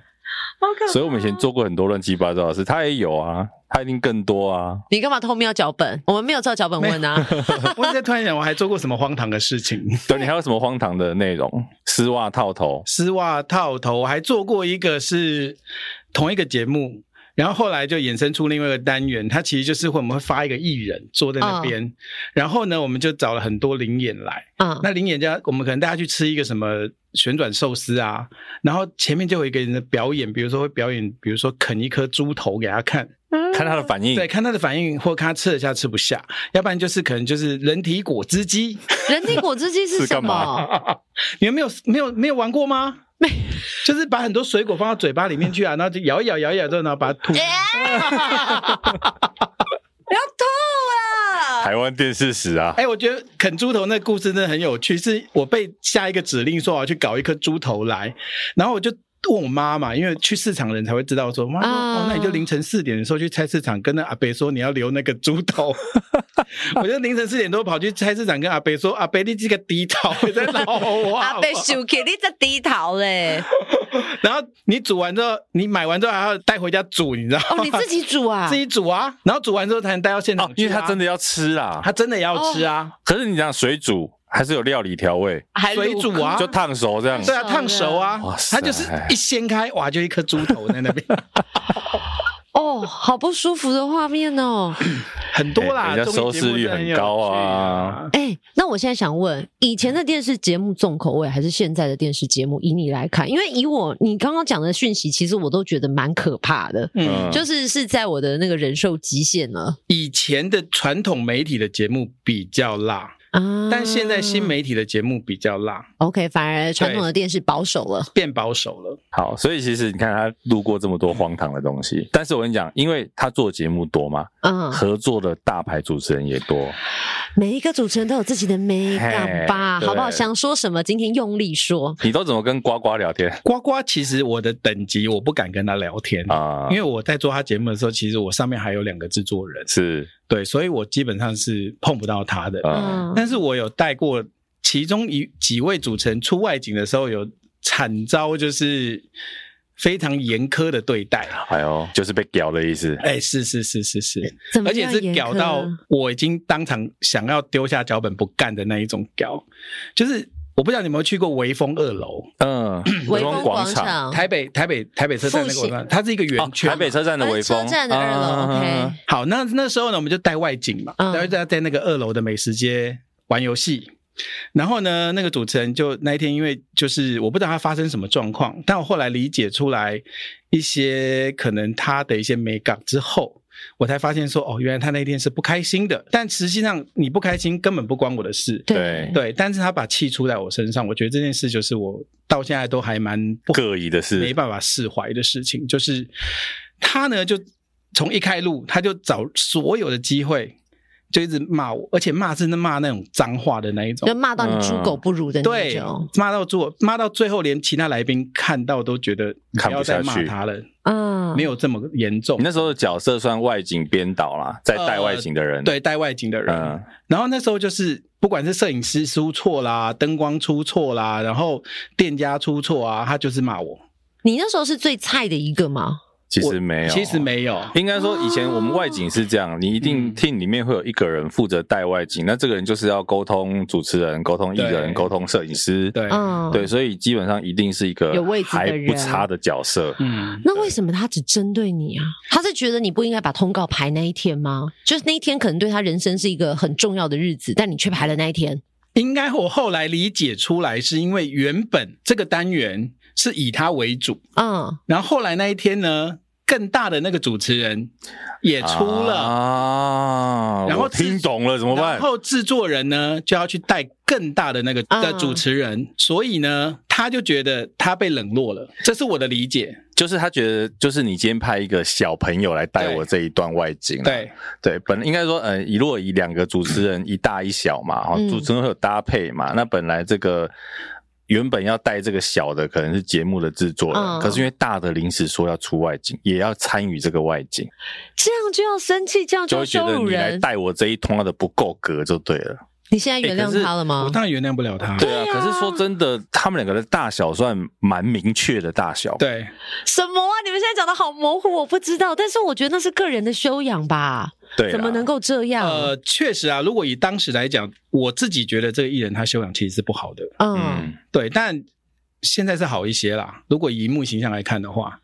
所以，我们以前做过很多乱七八糟的事，他也有啊，他一定更多啊。你干嘛偷瞄脚本？我们没有照脚本问啊。[laughs] 我现在突然想，我还做过什么荒唐的事情？[laughs] 对，你还有什么荒唐的内容？丝袜套头，丝袜套头，我还做过一个是同一个节目。然后后来就衍生出另外一个单元，它其实就是会我们会发一个艺人坐在那边，uh, 然后呢，我们就找了很多灵眼来，啊，uh, 那灵演家我们可能大家去吃一个什么旋转寿司啊，然后前面就有一个人的表演，比如说会表演，比如说啃一颗猪头给他看，看他的反应，对，看他的反应，或看他吃得下吃不下，要不然就是可能就是人体果汁机，人体果汁机是 [laughs] 什么？[laughs] 你们没有没有没有玩过吗？没，就是把很多水果放到嘴巴里面去啊，[laughs] 然后就咬一咬，咬一咬之后，然后把它吐。[laughs] 不要吐啊！台湾电视史啊！哎、欸，我觉得啃猪头那个故事真的很有趣，是我被下一个指令说我要去搞一颗猪头来，然后我就。问我妈嘛，因为去市场的人才会知道说，妈说、uh, 哦，那你就凌晨四点的时候去菜市场，跟那阿北说你要留那个猪头。[laughs] 我就凌晨四点多跑去菜市场跟阿北说，阿北你这个低头在闹我。[laughs] 阿北生气，你这低头嘞。[laughs] 然后你煮完之后，你买完之后还要带回家煮，你知道吗？哦，你自己煮啊？自己煮啊。然后煮完之后才能带到现场去、啊哦，因为他真的要吃啊，他真的要吃啊。哦、可是你讲水煮。还是有料理调味，水煮啊，就烫熟这样。对啊，烫熟啊，它就是一掀开，哇，就一颗猪头在那边。[laughs] 哦，好不舒服的画面哦，[coughs] 很多啦，人家收视率很高啊。哎，那我现在想问，以前的电视节目重口味，还是现在的电视节目？以你来看，因为以我你刚刚讲的讯息，其实我都觉得蛮可怕的，嗯，就是是在我的那个忍受极限了。以前的传统媒体的节目比较辣。啊！但现在新媒体的节目比较辣，OK，反而传统的电视保守了，变保守了。好，所以其实你看他录过这么多荒唐的东西，嗯、但是我跟你讲，因为他做节目多嘛，嗯，合作的大牌主持人也多，每一个主持人都有自己的美感吧，好不好？想说什么，今天用力说。你都怎么跟呱呱聊天？呱呱其实我的等级我不敢跟他聊天啊，因为我在做他节目的时候，其实我上面还有两个制作人，是。对，所以我基本上是碰不到他的。嗯，但是我有带过其中一几位主持人出外景的时候，有惨遭就是非常严苛的对待。哎呦，就是被屌的意思。哎，是是是是是，而且是屌到我已经当场想要丢下脚本不干的那一种屌，就是。我不知道你有没有去过微风二楼，嗯，[clears throat] 微风广场，台北台北台北车站那个它是一个圆圈，台北车站的微风。车站的二楼。OK，好，那那时候呢，我们就带外景嘛，然后在在那个二楼的美食街玩游戏，然后呢，那个主持人就那一天，因为就是我不知道他发生什么状况，但我后来理解出来一些可能他的一些美感之后。我才发现说，哦，原来他那天是不开心的。但实际上，你不开心根本不关我的事。对对，但是他把气出在我身上，我觉得这件事就是我到现在都还蛮膈应的事，没办法释怀的事情。就是他呢，就从一开路，他就找所有的机会。就一直骂我，而且骂是那骂那种脏话的那一种，就骂到你猪狗不如的那种，骂到猪，骂到最后连其他来宾看到都觉得不要再骂他了。嗯，没有这么严重。你那时候的角色算外景编导啦，在带外景的人，呃、对，带外景的人。嗯、然后那时候就是，不管是摄影师出错啦，灯光出错啦，然后店家出错啊，他就是骂我。你那时候是最菜的一个吗？其实没有，其实没有。应该说，以前我们外景是这样，你一定 team 里面会有一个人负责带外景，那这个人就是要沟通主持人、沟通艺人、沟通摄影师。对，对，所以基本上一定是一个有位置还不差的角色。嗯，那为什么他只针对你啊？他是觉得你不应该把通告排那一天吗？就是那一天可能对他人生是一个很重要的日子，但你却排了那一天。应该我后来理解出来，是因为原本这个单元是以他为主，嗯，然后后来那一天呢，更大的那个主持人也出了，啊，然后听懂了怎么办？然后制作人呢就要去带更大的那个的主持人，嗯、所以呢，他就觉得他被冷落了，这是我的理解，就是他觉得就是你今天派一个小朋友来带我这一段外景，对。对，本应该说，呃，以如果以两个主持人一大一小嘛，哈、嗯，主持人会有搭配嘛，那本来这个。原本要带这个小的，可能是节目的制作人，嗯、可是因为大的临时说要出外景，也要参与这个外景，这样就要生气，这样就要羞辱人。就会觉得你来带我这一通的不够格就对了。你现在原谅他了吗？我当然原谅不了他。对啊，可是说真的，他们两个的大小算蛮明确的大小。对，什么啊？你们现在讲的好模糊，我不知道。但是我觉得那是个人的修养吧。对，怎么能够这样？呃，确实啊。如果以当时来讲，我自己觉得这个艺人他修养其实是不好的。嗯，对，但。现在是好一些啦，如果以荧幕形象来看的话，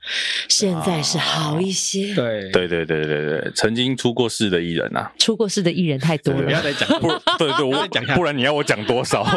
现在是好一些。对对对对对对，曾经出过事的艺人啊，出过事的艺人太多了，不要再讲。[laughs] 不，对对，我再讲下，不然你要我讲多少？[laughs]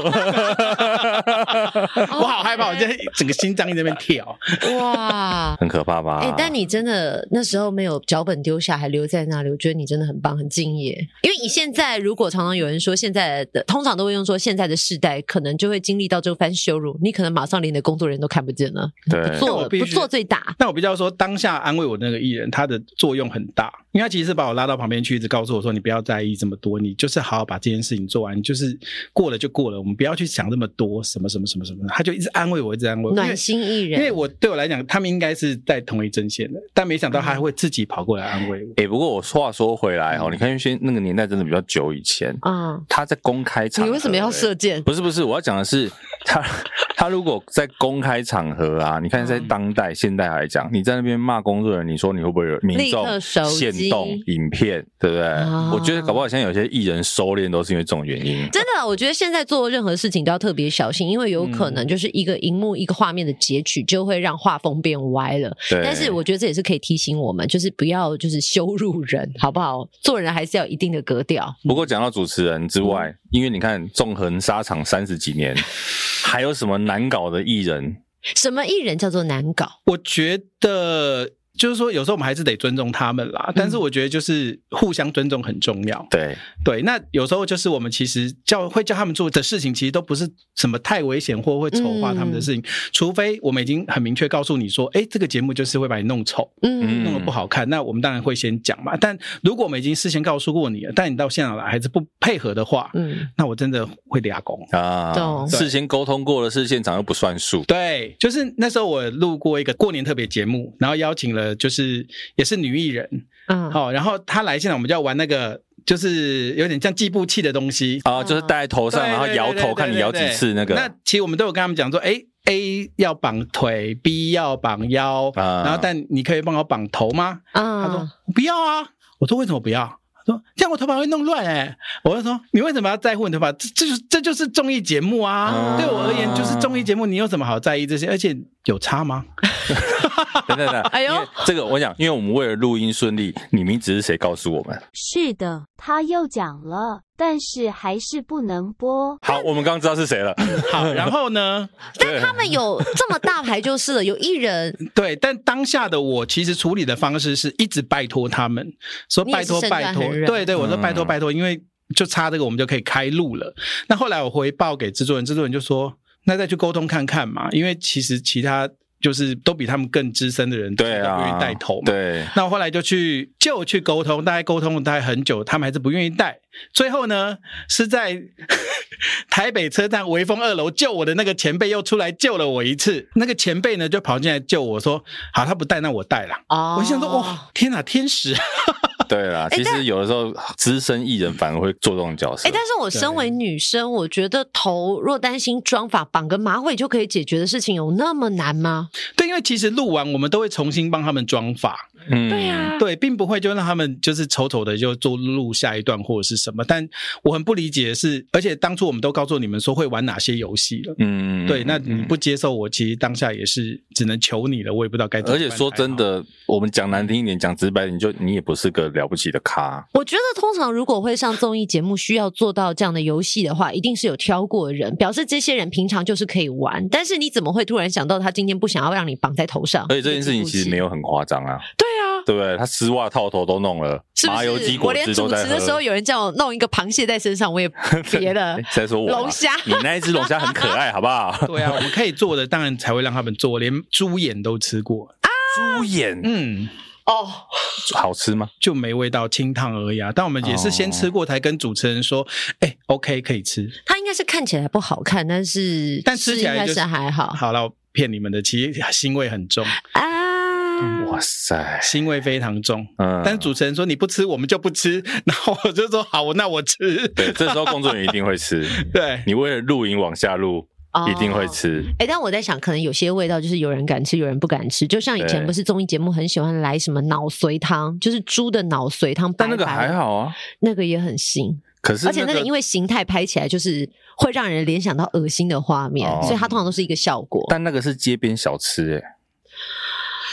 我好害怕，我现在整个心脏在那边跳。哇，很可怕吧？哎，但你真的那时候没有脚本丢下，还留在那里，我觉得你真的很棒，很敬业。因为你现在如果常常有人说现在的，通常都会用说现在的世代可能就会经历到这番羞辱，你可能马上连。的工作人员都看不见了，对，不做不做最大。那我比较说，当下安慰我那个艺人，他的作用很大，因为他其实是把我拉到旁边去，一直告诉我说：“你不要在意这么多，你就是好好把这件事情做完，就是过了就过了，我们不要去想这么多，什么什么什么什么。”他就一直安慰我，一直安慰我。暖心艺人，因为我对我来讲，他们应该是在同一阵线的，但没想到他还会自己跑过来安慰我。哎、嗯欸，不过我话说回来哦，你看，因为那个年代真的比较久以前，嗯，他在公开场，你为什么要射箭？不是不是，我要讲的是他。他如果在公开场合啊，你看在当代、嗯、现代来讲，你在那边骂工作人员，你说你会不会有民众限动影片，对不对？哦、我觉得搞不好现在有些艺人收敛都是因为这种原因。真的，我觉得现在做任何事情都要特别小心，因为有可能就是一个荧幕、一个画面的截取，就会让画风变歪了。对。但是我觉得这也是可以提醒我们，就是不要就是羞辱人，好不好？做人还是要有一定的格调。不过讲到主持人之外，嗯、因为你看纵横沙场三十几年，还有什么？难搞的艺人，什么艺人叫做难搞？我觉得。就是说，有时候我们还是得尊重他们啦。但是我觉得，就是互相尊重很重要。对对，那有时候就是我们其实叫会叫他们做的事情，其实都不是什么太危险或会丑化他们的事情。嗯、除非我们已经很明确告诉你说，哎，这个节目就是会把你弄丑，嗯，弄得不好看。那我们当然会先讲嘛。但如果我们已经事先告诉过你了，但你到现场来还是不配合的话，嗯，那我真的会立功啊。对事先沟通过了，是现场又不算数。对，就是那时候我录过一个过年特别节目，然后邀请了。呃，就是也是女艺人，嗯，好，然后她来现场，我们就要玩那个，就是有点像计步器的东西。啊，就是戴在头上，然后摇头，看你摇几次那个。那其实我们都有跟他们讲说，哎，A 要绑腿，B 要绑腰，然后但你可以帮我绑头吗？啊，他说不要啊，我说为什么不要？说这样我头发会弄乱哎、欸，我就说你为什么要在乎你头发？这这就这就是综艺节目啊！啊对我而言就是综艺节目，你有什么好在意这些？而且有差吗？[laughs] 等等等，哎呦，这个我讲，因为我们为了录音顺利，你名字是谁告诉我们？是的，他又讲了，但是还是不能播。好，我们刚刚知道是谁了。[laughs] 好，然后呢？[laughs] 但他们有这么大牌就是了，有艺人。对，但当下的我其实处理的方式是一直拜托他们，说拜托拜托。对对，我说拜托拜托，因为就差这个，我们就可以开路了。那后来我回报给制作人，制作人就说：“那再去沟通看看嘛，因为其实其他。”就是都比他们更资深的人，对啊，不愿意带头嘛。对，那我后来就去就去沟通，大概沟通了大概很久，他们还是不愿意带。最后呢，是在 [laughs] 台北车站微风二楼救我的那个前辈又出来救了我一次。那个前辈呢，就跑进来救我说：“好，他不带，那我带了。”哦，我想说，哇，天哪，天使！[laughs] 对啦，其实有的时候资深艺人反而会做这种角色。哎，但是我身为女生，我觉得头若担心妆发绑个马尾就可以解决的事情，有那么难吗？对，因为其实录完我们都会重新帮他们妆发。嗯，对呀，对，并不会就让他们就是丑丑的就做录下一段或者是什么。但我很不理解的是，而且当初我们都告诉你们说会玩哪些游戏了。嗯，对，那你不接受我，其实当下也是只能求你了，我也不知道该怎么。而且说真的，我们讲难听一点，讲直白点，就你也不是个了不起的咖。我觉得通常如果会上综艺节目，需要做到这样的游戏的话，一定是有挑过的人，表示这些人平常就是可以玩。但是你怎么会突然想到他今天不想要让你绑在头上？而且这件事情其实没有很夸张啊。对啊，对不对？他丝袜套头都弄了，是是？麻油鸡果汁都在。我连主持的时候有人叫我弄一个螃蟹在身上，我也 [laughs] 别的。再说我龙虾，你那一只龙虾很可爱，好不好？[laughs] 对啊，我们可以做的，当然才会让他们做，连猪眼都吃过啊。猪眼，嗯。哦，oh, 好吃吗？就没味道，清汤而已啊。但我们也是先吃过，才跟主持人说，哎、欸，OK，可以吃。它应该是看起来不好看，但是但吃起来、就是还好。好了，骗你们的，其实腥味很重啊！哇塞，腥味非常重。嗯，但是主持人说你不吃，我们就不吃。[laughs] 然后我就说好，那我吃。对，这时候工作人员一定会吃。[laughs] 对，你为了录影往下录。一定会吃。哎、欸，但我在想，可能有些味道就是有人敢吃，有人不敢吃。就像以前不是综艺节目很喜欢来什么脑髓汤，就是猪的脑髓汤，白白，但那个还好啊，那个也很腥。可是、那个，而且那个因为形态拍起来就是会让人联想到恶心的画面，哦、所以它通常都是一个效果。但那个是街边小吃、欸，哎，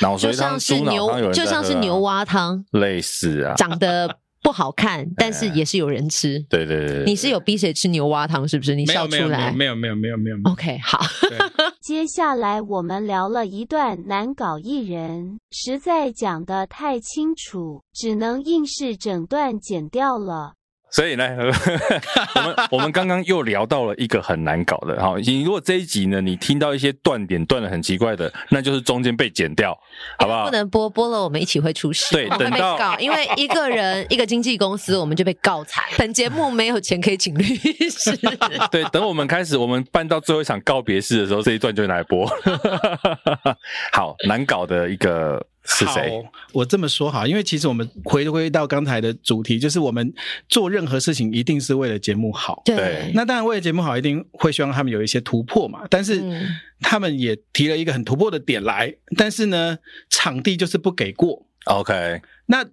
脑髓汤、猪脑汤，就像是牛，就像是牛蛙汤，类似啊，长得。不好看，[laughs] 但是也是有人吃。对对对，你是有逼谁吃牛蛙汤是不是？你笑出来？没有没有没有没有没有。OK，好。[laughs] 接下来我们聊了一段难搞艺人，实在讲得太清楚，只能硬是整段剪掉了。所以呢，[laughs] 我们 [laughs] 我们刚刚又聊到了一个很难搞的。好，你如果这一集呢，你听到一些断点断的很奇怪的，那就是中间被剪掉，好不好？不能播，播了我们一起会出事。对，[laughs] 等到告，因为一个人一个经纪公司，我们就被告惨。本节目没有钱可以请律师。对，等我们开始，我们办到最后一场告别式的时候，这一段就拿来播。好，难搞的一个。是谁？我这么说好，因为其实我们回归到刚才的主题，就是我们做任何事情一定是为了节目好。对。那当然，为了节目好，一定会希望他们有一些突破嘛。但是他们也提了一个很突破的点来，但是呢，场地就是不给过。OK。那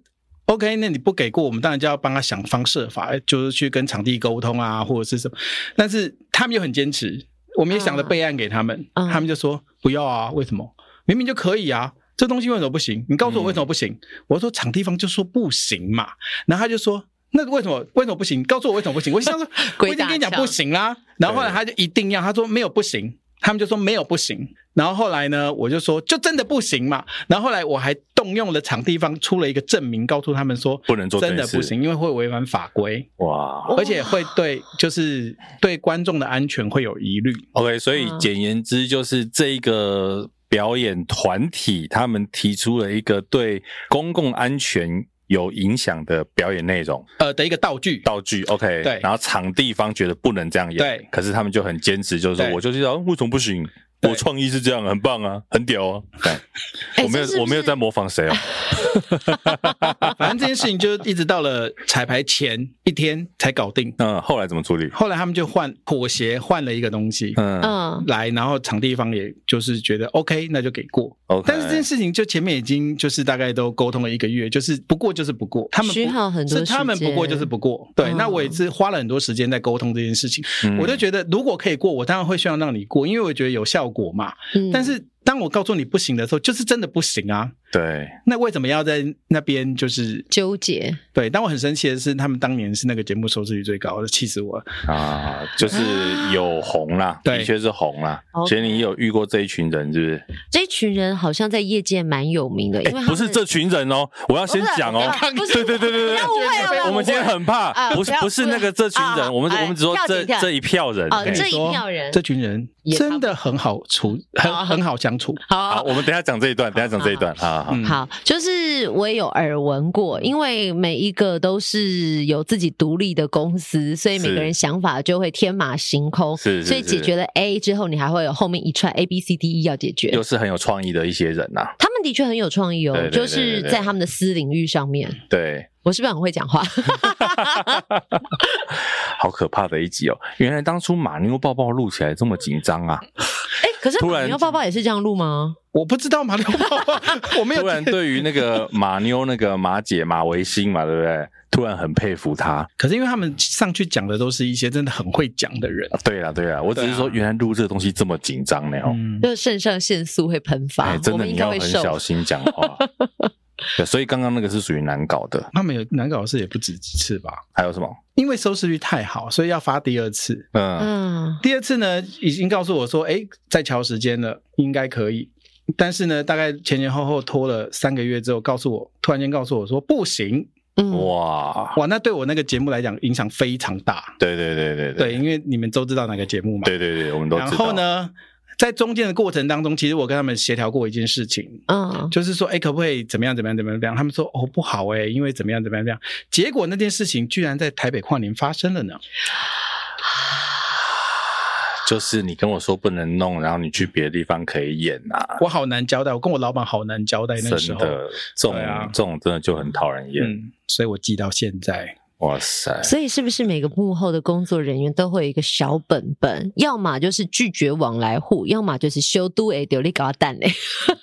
OK，那你不给过，我们当然就要帮他想方设法，就是去跟场地沟通啊，或者是什么。但是他们又很坚持，我们也想了备案给他们，嗯、他们就说不要啊，为什么？明明就可以啊。这东西为什么不行？你告诉我为什么不行？嗯、我说场地方就说不行嘛，然后他就说那为什么为什么不行？告诉我为什么不行？我想说 [laughs] 我已经跟你讲不行啦。然后后来他就一定要，他说没有不行，他们就说没有不行。然后后来呢，我就说就真的不行嘛。然后后来我还动用了场地方出了一个证明，告诉他们说不能做真的不行，因为会违反法规哇，而且会对就是对观众的安全会有疑虑。OK，所以简言之就是这一个。表演团体他们提出了一个对公共安全有影响的表演内容，呃的一个道具，道具，OK，对，然后场地方觉得不能这样演，对，可是他们就很坚持，就是说，我就知道为什么不行。我创意是这样，很棒啊，很屌啊！我没有，我没有在模仿谁哦。[laughs] 反正这件事情就一直到了彩排前一天才搞定。嗯，后来怎么处理？后来他们就换妥协，换了一个东西。嗯嗯，来，然后场地方也就是觉得 OK，那就给过。OK，但是这件事情就前面已经就是大概都沟通了一个月，就是不过就是不过。他们需要很多，是他们不过就是不过。对，那我也是花了很多时间在沟通这件事情。我就觉得如果可以过，我当然会希望让你过，因为我觉得有效果。果嘛，但是当我告诉你不行的时候，就是真的不行啊。对，那为什么要在那边就是纠结？对，但我很生气的是，他们当年是那个节目收视率最高的，气死我了。啊！就是有红啦，的确是红啦。所以你有遇过这一群人，是不是？这一群人好像在业界蛮有名的，因为不是这群人哦，我要先讲哦，对对对对对，我们今天很怕，不是不是那个这群人，我们我们只说这这一票人，这一票人，这群人真的很好处，很很好相处。好，我们等下讲这一段，等下讲这一段，好好好，就是我也有耳闻过，因为每一个都是有自己独立的公司，所以每个人想法就会天马行空，是，所以解决了 A 之后，你还会有后面一串 A B C D E 要解决，又是很有创意的一些人呐。他们的确很有创意哦，就是在他们的私领域上面。对，我是不是很会讲话？[laughs] 好可怕的一集哦！原来当初马妞抱抱录起来这么紧张啊！哎，[laughs] 可是马妞抱抱也是这样录吗？我不知道马妞抱抱，我没有。[laughs] 突然对于那个马妞那个马姐马维新嘛，对不对？突然很佩服她。可是因为他们上去讲的都是一些真的很会讲的人。对啊，对啊，我只是说原来录这个东西这么紧张呢哦，就是肾上腺素会喷发，真的你要很小心讲话。[laughs] 对，所以刚刚那个是属于难搞的。他们有难搞的事也不止几次吧？还有什么？因为收视率太好，所以要发第二次。嗯，第二次呢，已经告诉我说，哎，在调时间了，应该可以。但是呢，大概前前后后拖了三个月之后，告诉我，突然间告诉我说不行。哇哇，那对我那个节目来讲影响非常大。对对对对对，因为你们都知道哪个节目嘛。对对对，我们都知道。然后呢？在中间的过程当中，其实我跟他们协调过一件事情，嗯，就是说，哎，可不可以怎么样怎么样怎么样？他们说，哦，不好哎，因为怎么样怎么样这样。结果那件事情居然在台北跨年发生了呢。[sighs] 就是你跟我说不能弄，然后你去别的地方可以演啊。我好难交代，我跟我老板好难交代。那时候，真的，这种、啊、这种真的就很讨人厌。嗯，所以我记到现在。哇塞！所以是不是每个幕后的工作人员都会有一个小本本？要么就是拒绝往来户，要么就是修都诶丢你搞蛋嘞。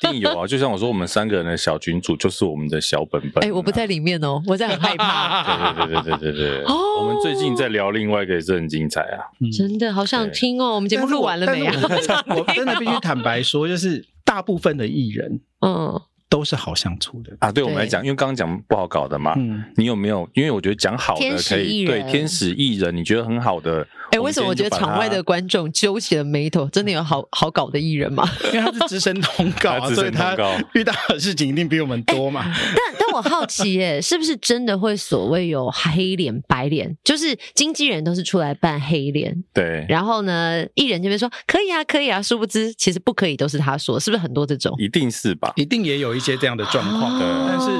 一定有啊！[laughs] 就像我说，我们三个人的小群组就是我们的小本本。哎，我不在里面哦，我在很害怕。对对对对对对对。哦，我们最近在聊另外一个也是很精彩啊！真的好想听哦。我们节目录完了没啊？[laughs] 我真的必须坦白说，就是大部分的艺人，嗯。都是好相处的啊！对我们来讲，因为刚刚讲不好搞的嘛，嗯，你有没有？因为我觉得讲好的可以，对天使艺人，你觉得很好的。哎，为什么我觉得场外的观众揪起了眉头？真的有好好搞的艺人吗？[laughs] 因为他是资深通告，所以他遇到的事情一定比我们多嘛。但但我好奇，耶，是不是真的会所谓有黑脸白脸？就是经纪人都是出来扮黑脸，对。然后呢，艺人这边说可以啊，可以啊，殊不知其实不可以，都是他说，是不是很多这种？一定是吧？一定也有一些这样的状况，对。但是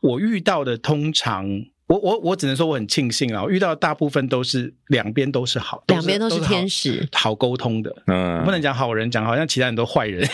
我遇到的通常。我我我只能说我很庆幸啊，我遇到的大部分都是两边都是好，两边都是天使，好沟通的。嗯，不能讲好人，讲好像其他人都坏人。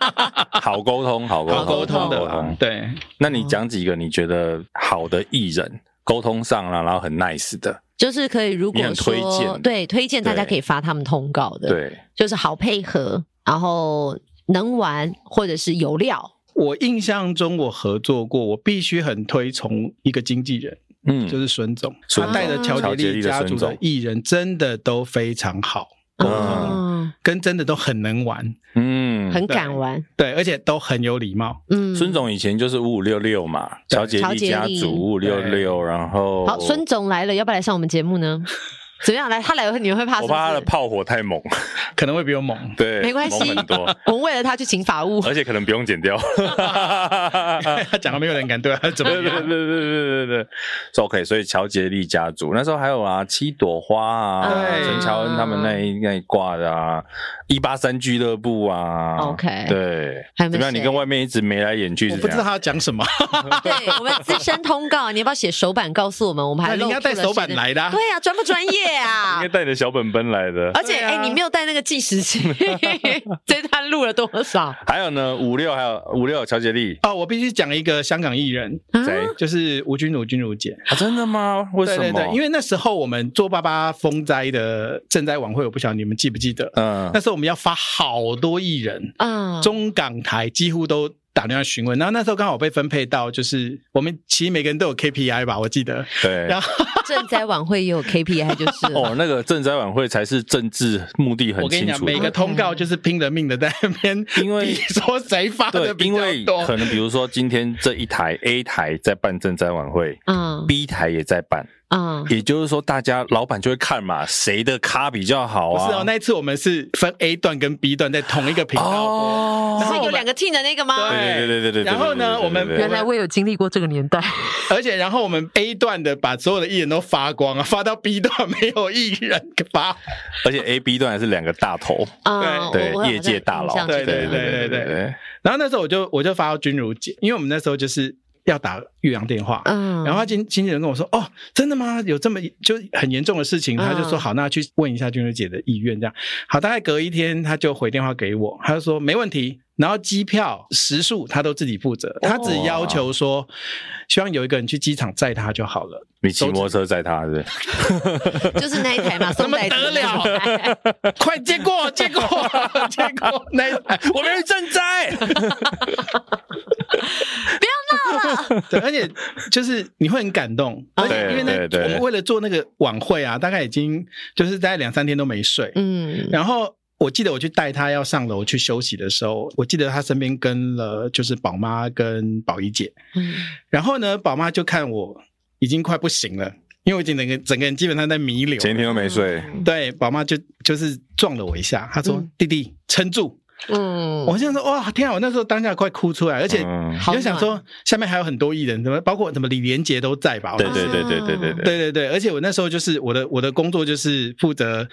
[laughs] 好沟通，好沟通的。对，那你讲几个你觉得好的艺人沟通上了，然后很 nice 的，就是可以如果说推荐，对，推荐大家可以发他们通告的，对，就是好配合，然后能玩或者是有料。我印象中我合作过，我必须很推崇一个经纪人。嗯，就是孙总，他带着乔杰利家族的艺人，真的都非常好，嗯，跟真的都很能玩，嗯，很敢玩，对，而且都很有礼貌，嗯。孙总以前就是五五六六嘛，乔杰利家族五五六六，然后好，孙总来了，要不要来上我们节目呢？怎么样？来，他来了，你们会怕是是？我怕他的炮火太猛，[laughs] 可能会比我猛。对，没关系，很多。我们为了他去请法务，而且可能不用剪掉。[laughs] [laughs] 他讲的，没有人敢对他怎么样？对对对对对对对。OK，所以乔杰利家族那时候还有啊，七朵花啊，陈乔恩他们那一那一挂的啊，一八三俱乐部啊。OK，对。怎么样？你跟外面一直眉来眼去，我不知道他要讲什么。对我们资深通告，你要不要写手板告诉我们？我们还应该带手板来的。对呀，专不专业？对啊，应该带你的小本本来的，而且哎、啊欸，你没有带那个计时器，[laughs] 这他录了多少？还有呢，五六还有五六乔杰立哦，我必须讲一个香港艺人，谁、啊？就是吴君如君如姐啊，真的吗？为什么？对对对，因为那时候我们做爸爸风灾的赈灾晚会，我不晓得你们记不记得？嗯，那时候我们要发好多艺人，嗯，中港台几乎都。打电话询问。然后那时候刚好被分配到，就是我们其实每个人都有 KPI 吧，我记得。对。然后 [laughs] 赈灾晚会也有 KPI，就是哦，那个赈灾晚会才是政治目的很清楚。我跟你讲，每个通告就是拼了命的在那边，因为说谁发的比较多。因为可能比如说今天这一台 A 台在办赈灾晚会，嗯，B 台也在办。啊，也就是说，大家老板就会看嘛，谁的咖比较好啊？不是哦，那一次我们是分 A 段跟 B 段在同一个频道播，然后有两个 team 的那个吗？对对对对对。然后呢，我们原来我有经历过这个年代，而且然后我们 A 段的把所有的艺人都发光啊，发到 B 段没有艺人发，而且 A、B 段还是两个大头，对对，业界大佬，对对对对对。然后那时候我就我就发到君如姐，因为我们那时候就是。要打岳阳电话，嗯，然后他经经纪人跟我说：“哦，真的吗？有这么就很严重的事情？”他就说：“好，那去问一下君如姐的意愿。”这样好，大概隔一天他就回电话给我，他就说：“没问题。”然后机票、食宿他都自己负责，他只要求说，希望有一个人去机场载他就好了。你骑摩托车载他是是？[laughs] [laughs] 就是那一台嘛，怎么得了？[laughs] 快接过，接过，接过那一台，我们賑灾。不要闹了。对，而且就是你会很感动，而且因为那我们为了做那个晚会啊，大概已经就是大概两三天都没睡。嗯，然后。我记得我去带他要上楼去休息的时候，我记得他身边跟了就是宝妈跟宝仪姐，嗯，然后呢，宝妈就看我已经快不行了，因为我已经整个整个人基本上在弥留，前一天都没睡，对，宝妈就就是撞了我一下，她说：“嗯、弟弟，撑住。”嗯，我现在说哇天啊！我那时候当下快哭出来，而且我就想说下面还有很多艺人，怎么包括什么李连杰都在吧？对对对对对对对对对对！而且我那时候就是我的我的工作就是负责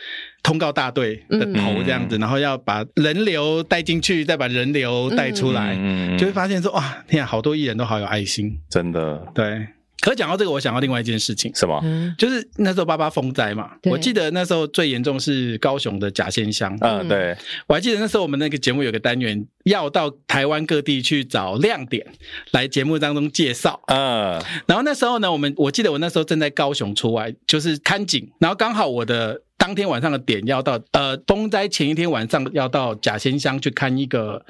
通告大队的头这样子，然后要把人流带进去，再把人流带出来，就会发现说哇天啊，好多艺人都好有爱心，真的对。可讲到这个，我想到另外一件事情，什么？就是那时候八八风灾嘛，我记得那时候最严重是高雄的甲仙乡。嗯，对，我还记得那时候我们那个节目有个单元，要到台湾各地去找亮点来节目当中介绍。嗯，然后那时候呢，我们我记得我那时候正在高雄出外，就是看景，然后刚好我的当天晚上的点要到，呃，风灾前一天晚上要到甲仙乡去看一个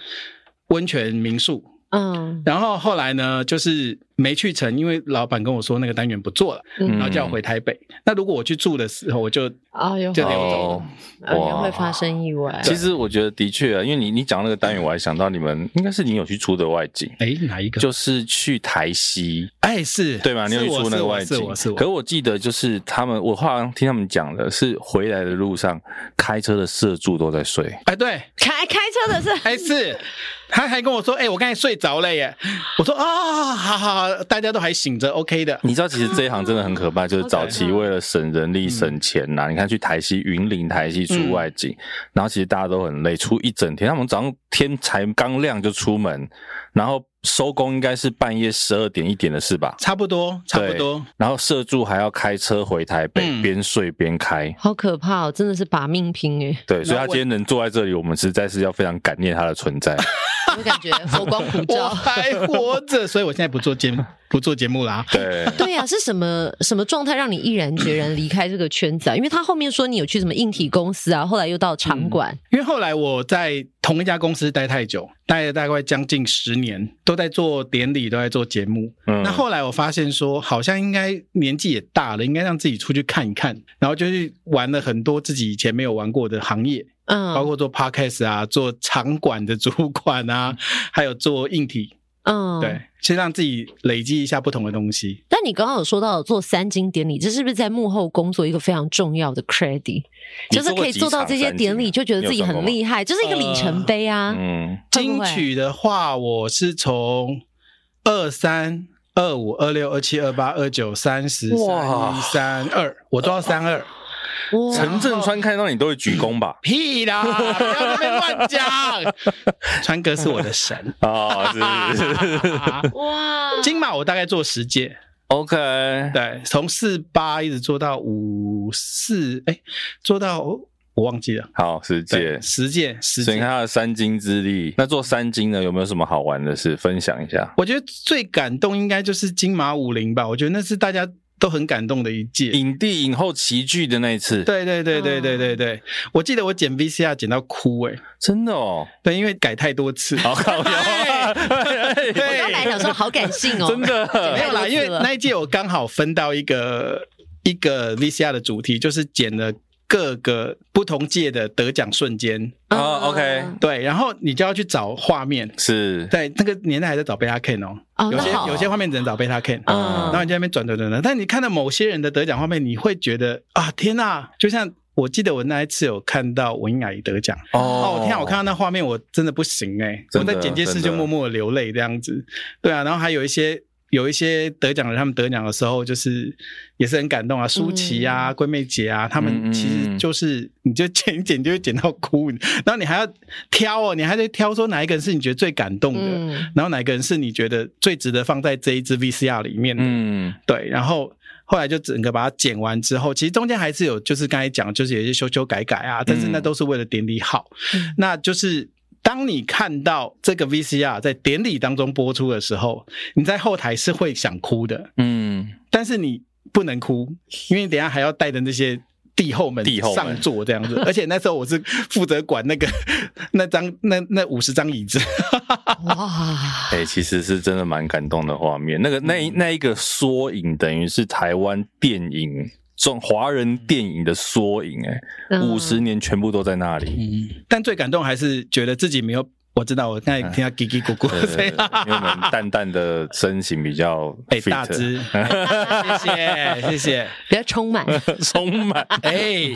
温泉民宿。嗯，然后后来呢，就是没去成，因为老板跟我说那个单元不做了，嗯、然后叫我回台北。那如果我去住的时候，我就啊，就溜走了，哇，会发生意外。其实我觉得的确啊，因为你你讲那个单元，我还想到你们应该是你有去出的外景，哎，哪一个？就是去台西，哎，是对吗？你有去出那个外景，可是我记得就是他们，我好像听他们讲的是回来的路上开车的社助都在睡，哎，对，开开车的是，哎是。[laughs] 他还跟我说：“哎、欸，我刚才睡着了耶。”我说：“啊、哦，好好好，大家都还醒着，OK 的。”你知道，其实这一行真的很可怕，就是早期为了省人力、省钱呐、啊。嗯、你看，去台西云林台西出外景，嗯、然后其实大家都很累，出一整天。他们早上天才刚亮就出门，然后。收工应该是半夜十二点一点的事吧？差不多，差不多。然后摄助还要开车回台北，边睡边开，好可怕哦！真的是把命拼哎。对，所以他今天能坐在这里，我们实在是要非常感念他的存在。[laughs] 我感觉 [laughs] 佛光普照，我还活着，所以我现在不做节目，不做节目啦。对，对呀，是什么什么状态让你毅然决然离开这个圈子啊？因为他后面说你有去什么硬体公司啊，后来又到场馆。因为后来我在同一家公司待太久，待了大概将近十年，都在做典礼，都在做节目。嗯，那后来我发现说，好像应该年纪也大了，应该让自己出去看一看，然后就去玩了很多自己以前没有玩过的行业。嗯，包括做 podcast 啊，做场馆的主管啊，还有做硬体，嗯，对，先让自己累积一下不同的东西。但你刚刚有说到做三金典礼，这是不是在幕后工作一个非常重要的 credit？就是可以做到这些典礼，就觉得自己很厉害，就是一个里程碑啊。嗯，金曲的话，我是从二三、二五、二六、二七、二八、二九、三十、三一、三二，我做到三二。陈振川看到你都会鞠躬吧？[laughs] 屁啦！不要在那边乱讲。[laughs] 川哥是我的神啊！[laughs] 是是是哇！金马我大概做十届，OK。对，从四八一直做到五四，哎，做到我忘记了。好，十届，十届，十届。所以你看他的三金之力，那做三金呢，有没有什么好玩的事分享一下？我觉得最感动应该就是金马五零吧。我觉得那是大家。都很感动的一届，影帝影后齐聚的那一次。对对对对对对对，我记得我剪 VCR 剪到哭哎，真的哦。对，因为改太多次。好搞笑。我刚才想说好感性哦，真的没有啦，因为那一届我刚好分到一个一个 VCR 的主题，就是剪了。各个不同届的得奖瞬间。哦、oh,，OK，对，然后你就要去找画面，是。在那个年代还在找 Betacam 哦，oh, 有些有些画面只能找 Betacam，然后你在那边转转转转，但你看到某些人的得奖画面，你会觉得啊，天哪！就像我记得我那一次有看到文英阿姨得奖。哦，oh, 天啊，我看到那画面我真的不行哎、欸，我在剪接室就默默的流泪这样子，对啊，然后还有一些。有一些得奖的，他们得奖的时候就是也是很感动啊，舒淇啊、闺蜜姐啊，他们其实就是你就剪一剪就会剪到哭，然后你还要挑哦，你还得挑说哪一个人是你觉得最感动的，然后哪一个人是你觉得最值得放在这一支 VCR 里面的，嗯，对，然后后来就整个把它剪完之后，其实中间还是有就是刚才讲，就是有一些修修改改啊，但是那都是为了典礼好，那就是。当你看到这个 VCR 在典礼当中播出的时候，你在后台是会想哭的，嗯，但是你不能哭，因为你等下还要带着那些帝后们上座这样子，[laughs] 而且那时候我是负责管那个 [laughs] 那张那那五十张椅子，哇，哎，其实是真的蛮感动的画面，那个那那一个缩影等于是台湾电影。中华人电影的缩影，哎，五十年全部都在那里。嗯，但最感动还是觉得自己没有。我知道，我刚才听到叽叽咕咕，[laughs] 因为我们淡淡的身形比较哎大只，[laughs] 谢谢谢谢，比较充满。充满。[laughs] 哎。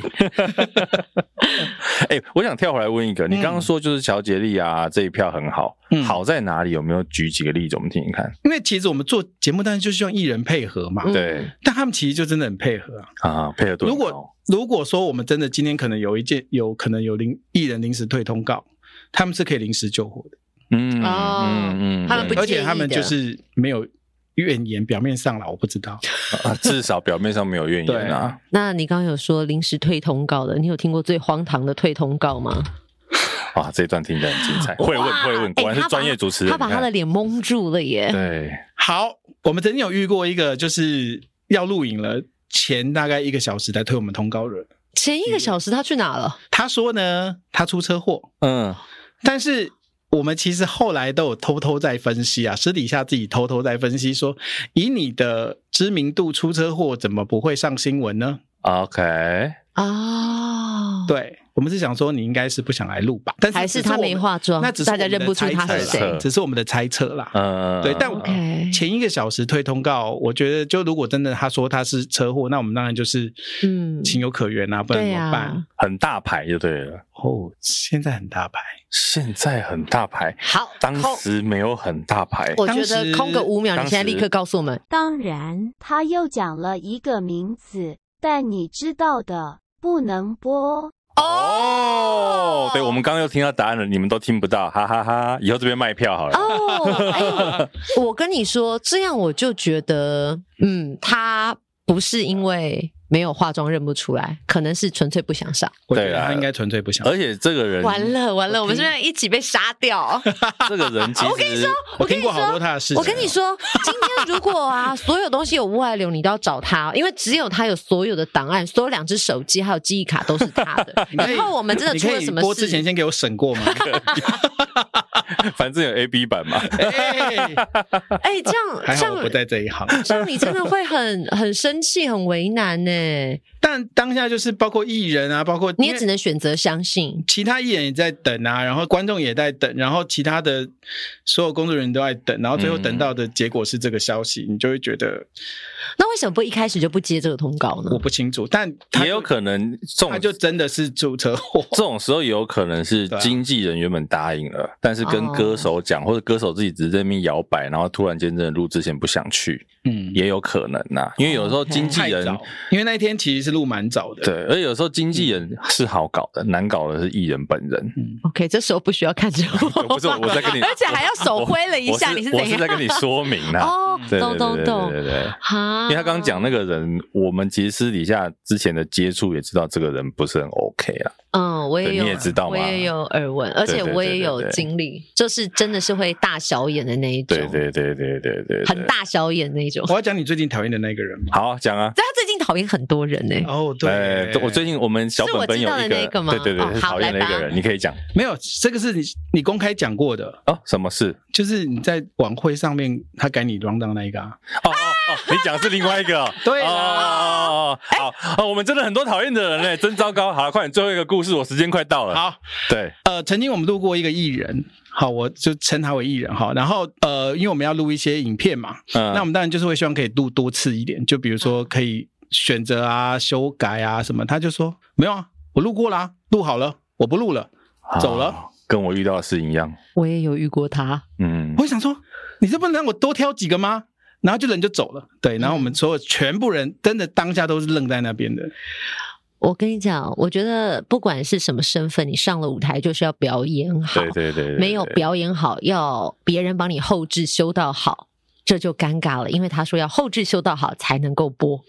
哎，我想跳回来问一个，你刚刚说就是乔杰利啊这一票很好，好在哪里？有没有举几个例子？我们听听看？因为其实我们做节目，当然就是希望艺人配合嘛，对，但他们其实就真的很配合啊，配合度。如果如果说我们真的今天可能有一件有可能有临艺人临时退通告。他们是可以临时救火的，嗯哦嗯嗯，他们不，而且他们就是没有怨言，表面上啦，我不知道，[laughs] 至少表面上没有怨言啊。那你刚刚有说临时退通告的，你有听过最荒唐的退通告吗？[laughs] 哇，这一段听起来很精彩，会问会问，果然是专业主持人，他把他的脸蒙住了耶。对，好，我们曾经有遇过一个，就是要录影了，前大概一个小时才推我们通告人，前一个小时他去哪了？他说呢，他出车祸，嗯。但是我们其实后来都有偷偷在分析啊，私底下自己偷偷在分析说，以你的知名度出车祸，怎么不会上新闻呢？OK，哦，对。我们是想说你应该是不想来录吧，但是还是他没化妆，那只是大家认不出他是谁，只是我们的猜测啦。嗯，对。但前一个小时推通告，我觉得就如果真的他说他是车祸，那我们当然就是嗯情有可原啊，不然怎么办？很大牌就对了。哦，现在很大牌，现在很大牌。好，当时没有很大牌。我觉得空个五秒，你现在立刻告诉我们。当然，他又讲了一个名字，但你知道的不能播。哦，对，我们刚刚又听到答案了，你们都听不到，哈哈哈！以后这边卖票好了。哦，哎，我跟你说，这样我就觉得，嗯，他不是因为。没有化妆认不出来，可能是纯粹不想上。对啊，他应该纯粹不想。而且这个人完了完了，我们是不是一起被杀掉？[laughs] 这个人，我跟你说，我跟你说，我跟你说，今天如果啊，所有东西有外流，你都要找他，因为只有他有所有的档案，所有两只手机还有记忆卡都是他的。[laughs] 然后我们真的出了什么事？播之前先给我审过吗？[laughs] 反正有 A B 版嘛。哎，这样还好我不在这一行，这样你真的会很很生气，很为难呢。但当下就是包括艺人啊，包括你也只能选择相信，其他艺人也在等啊，然后观众也在等，然后其他的所有工作人员都在等，然后最后等到的结果是这个消息，嗯、你就会觉得，那为什么不一开始就不接这个通告呢？我不清楚，但也有可能，他就真的是出车祸，这种时候也有可能是经纪人原本答应了，但是跟歌手讲，哦、或者歌手自己只是在那边摇摆，然后突然间真的录之前不想去，嗯，也有可能呐、啊，因为有时候经纪人，因为那一天其实是录蛮早的，对，而且有时候经纪人是好搞的，难搞的是艺人本人。嗯，OK，这时候不需要看着我，[laughs] 不是我在跟你，[laughs] 而且还要手挥了一下，你是怎样？我是在跟你说明呐。[laughs] 哦，懂懂懂，对对对，因为他刚刚讲那个人，我们其实私底下之前的接触也知道，这个人不是很 OK 啊。嗯，我也有，你也知道，我也有耳闻，而且我也有经历，就是真的是会大小眼的那一种，对对对对对对，很大小眼那一种。我要讲你最近讨厌的那个人吗？好，讲啊。但他最近讨厌很多人呢。哦，对，我最近我们小本本有一个，那个吗？对对对，讨厌的一个人，你可以讲。没有，这个是你你公开讲过的哦。什么事？就是你在晚会上面他改你 rundown 那一个啊。哦哦哦，你讲的是另外一个。对哦哦哦，好，我们真的很多讨厌的人嘞，真糟糕。好，快点，最后一个故事，我时间快到了。好，对，呃，曾经我们录过一个艺人。好，我就称他为艺人哈。然后呃，因为我们要录一些影片嘛，嗯，那我们当然就是会希望可以录多次一点，就比如说可以选择啊、修改啊什么。他就说没有啊，我录过啦，录好了，我不录了，走了。跟我遇到的事一样，我也有遇过他。嗯，我想说，你这不能让我多挑几个吗？然后就人就走了。对，然后我们所有全部人真的当下都是愣在那边的。我跟你讲，我觉得不管是什么身份，你上了舞台就是要表演好。对对对，对，没有表演好，要别人帮你后置修到好，这就尴尬了。因为他说要后置修到好才能够播。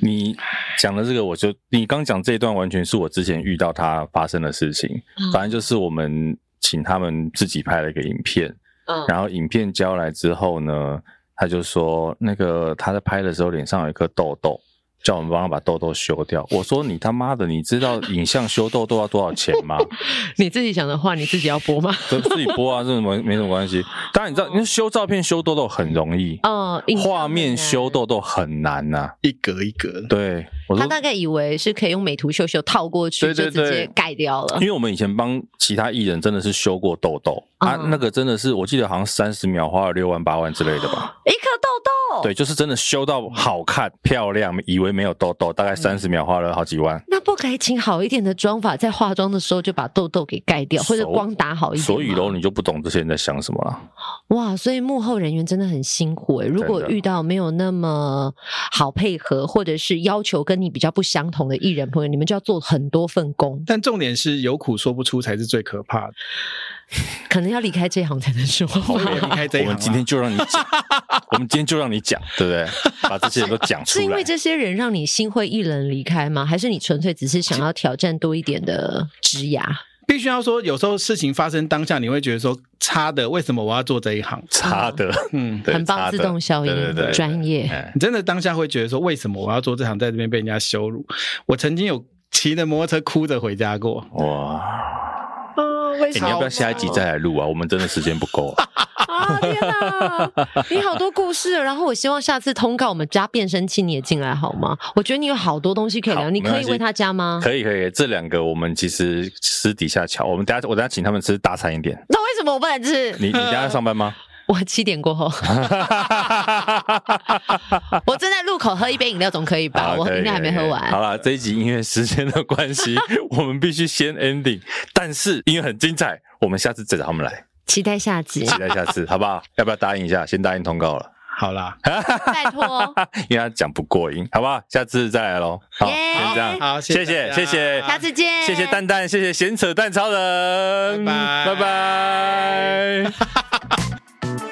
你讲的这个，我就你刚讲这一段，完全是我之前遇到他发生的事情。嗯、反正就是我们请他们自己拍了一个影片，嗯，然后影片交来之后呢，他就说那个他在拍的时候脸上有一颗痘痘。叫我们帮他把痘痘修掉。我说你他妈的，你知道影像修痘痘要多少钱吗？[laughs] 你自己想的话，你自己要播吗？[laughs] 自己播啊，这没没什么关系。当然你知道，因为修照片修痘痘很容易，嗯，画面修痘痘很难呐、啊，一格一格。对，他大概以为是可以用美图秀秀套过去，就直接盖掉了。因为我们以前帮其他艺人真的是修过痘痘、嗯、啊，那个真的是我记得好像三十秒花了六万八万之类的吧，[gasps] 一颗痘痘。对，就是真的修到好看漂亮，以为没有痘痘，大概三十秒花了好几万。那不该请好一点的妆法，在化妆的时候就把痘痘给盖掉，或者光打好一点。所以喽，你就不懂这些人在想什么了。哇，所以幕后人员真的很辛苦诶。如果遇到没有那么好配合，或者是要求跟你比较不相同的艺人朋友，你们就要做很多份工。但重点是有苦说不出才是最可怕的。可能要离开这一行才能说。[laughs] 离开这一行，我们今天就让你讲，[laughs] 我们今天就让你讲，对不对？把这些人都讲出来。是因为这些人让你心灰意冷离开吗？还是你纯粹只是想要挑战多一点的职涯？必须要说，有时候事情发生当下，你会觉得说差的，为什么我要做这一行？差的，嗯，[laughs] 很棒，自动消音，对对对，专业。你真的当下会觉得说，为什么我要做这行，在这边被人家羞辱？我曾经有骑着摩托车哭着回家过。哇。欸、你要不要下一集再来录啊？我们真的时间不够啊！[laughs] 啊天哪，你好多故事，然后我希望下次通告我们加变声器你也进来好吗？我觉得你有好多东西可以聊，你可以为他加吗？可以可以，这两个我们其实私底下瞧，我们等下我等下请他们吃大餐一点。那为什么我不能吃？你你等下上班吗？我七点过后，[laughs] 我正在路口喝一杯饮料，总可以吧？我饮料还没喝完。好了，这一集因为时间的关系，[laughs] 我们必须先 ending。但是因为很精彩，我们下次再找他们来。期待下集，期待下次，好不好？要不要答应一下？先答应通告了。好啦，[laughs] 拜托，[laughs] 因为他讲不过瘾，好不好？下次再来喽。好，先这样。好，谢谢，谢谢，下次见。谢谢蛋蛋，谢谢闲扯蛋超人，拜拜，拜拜。[laughs]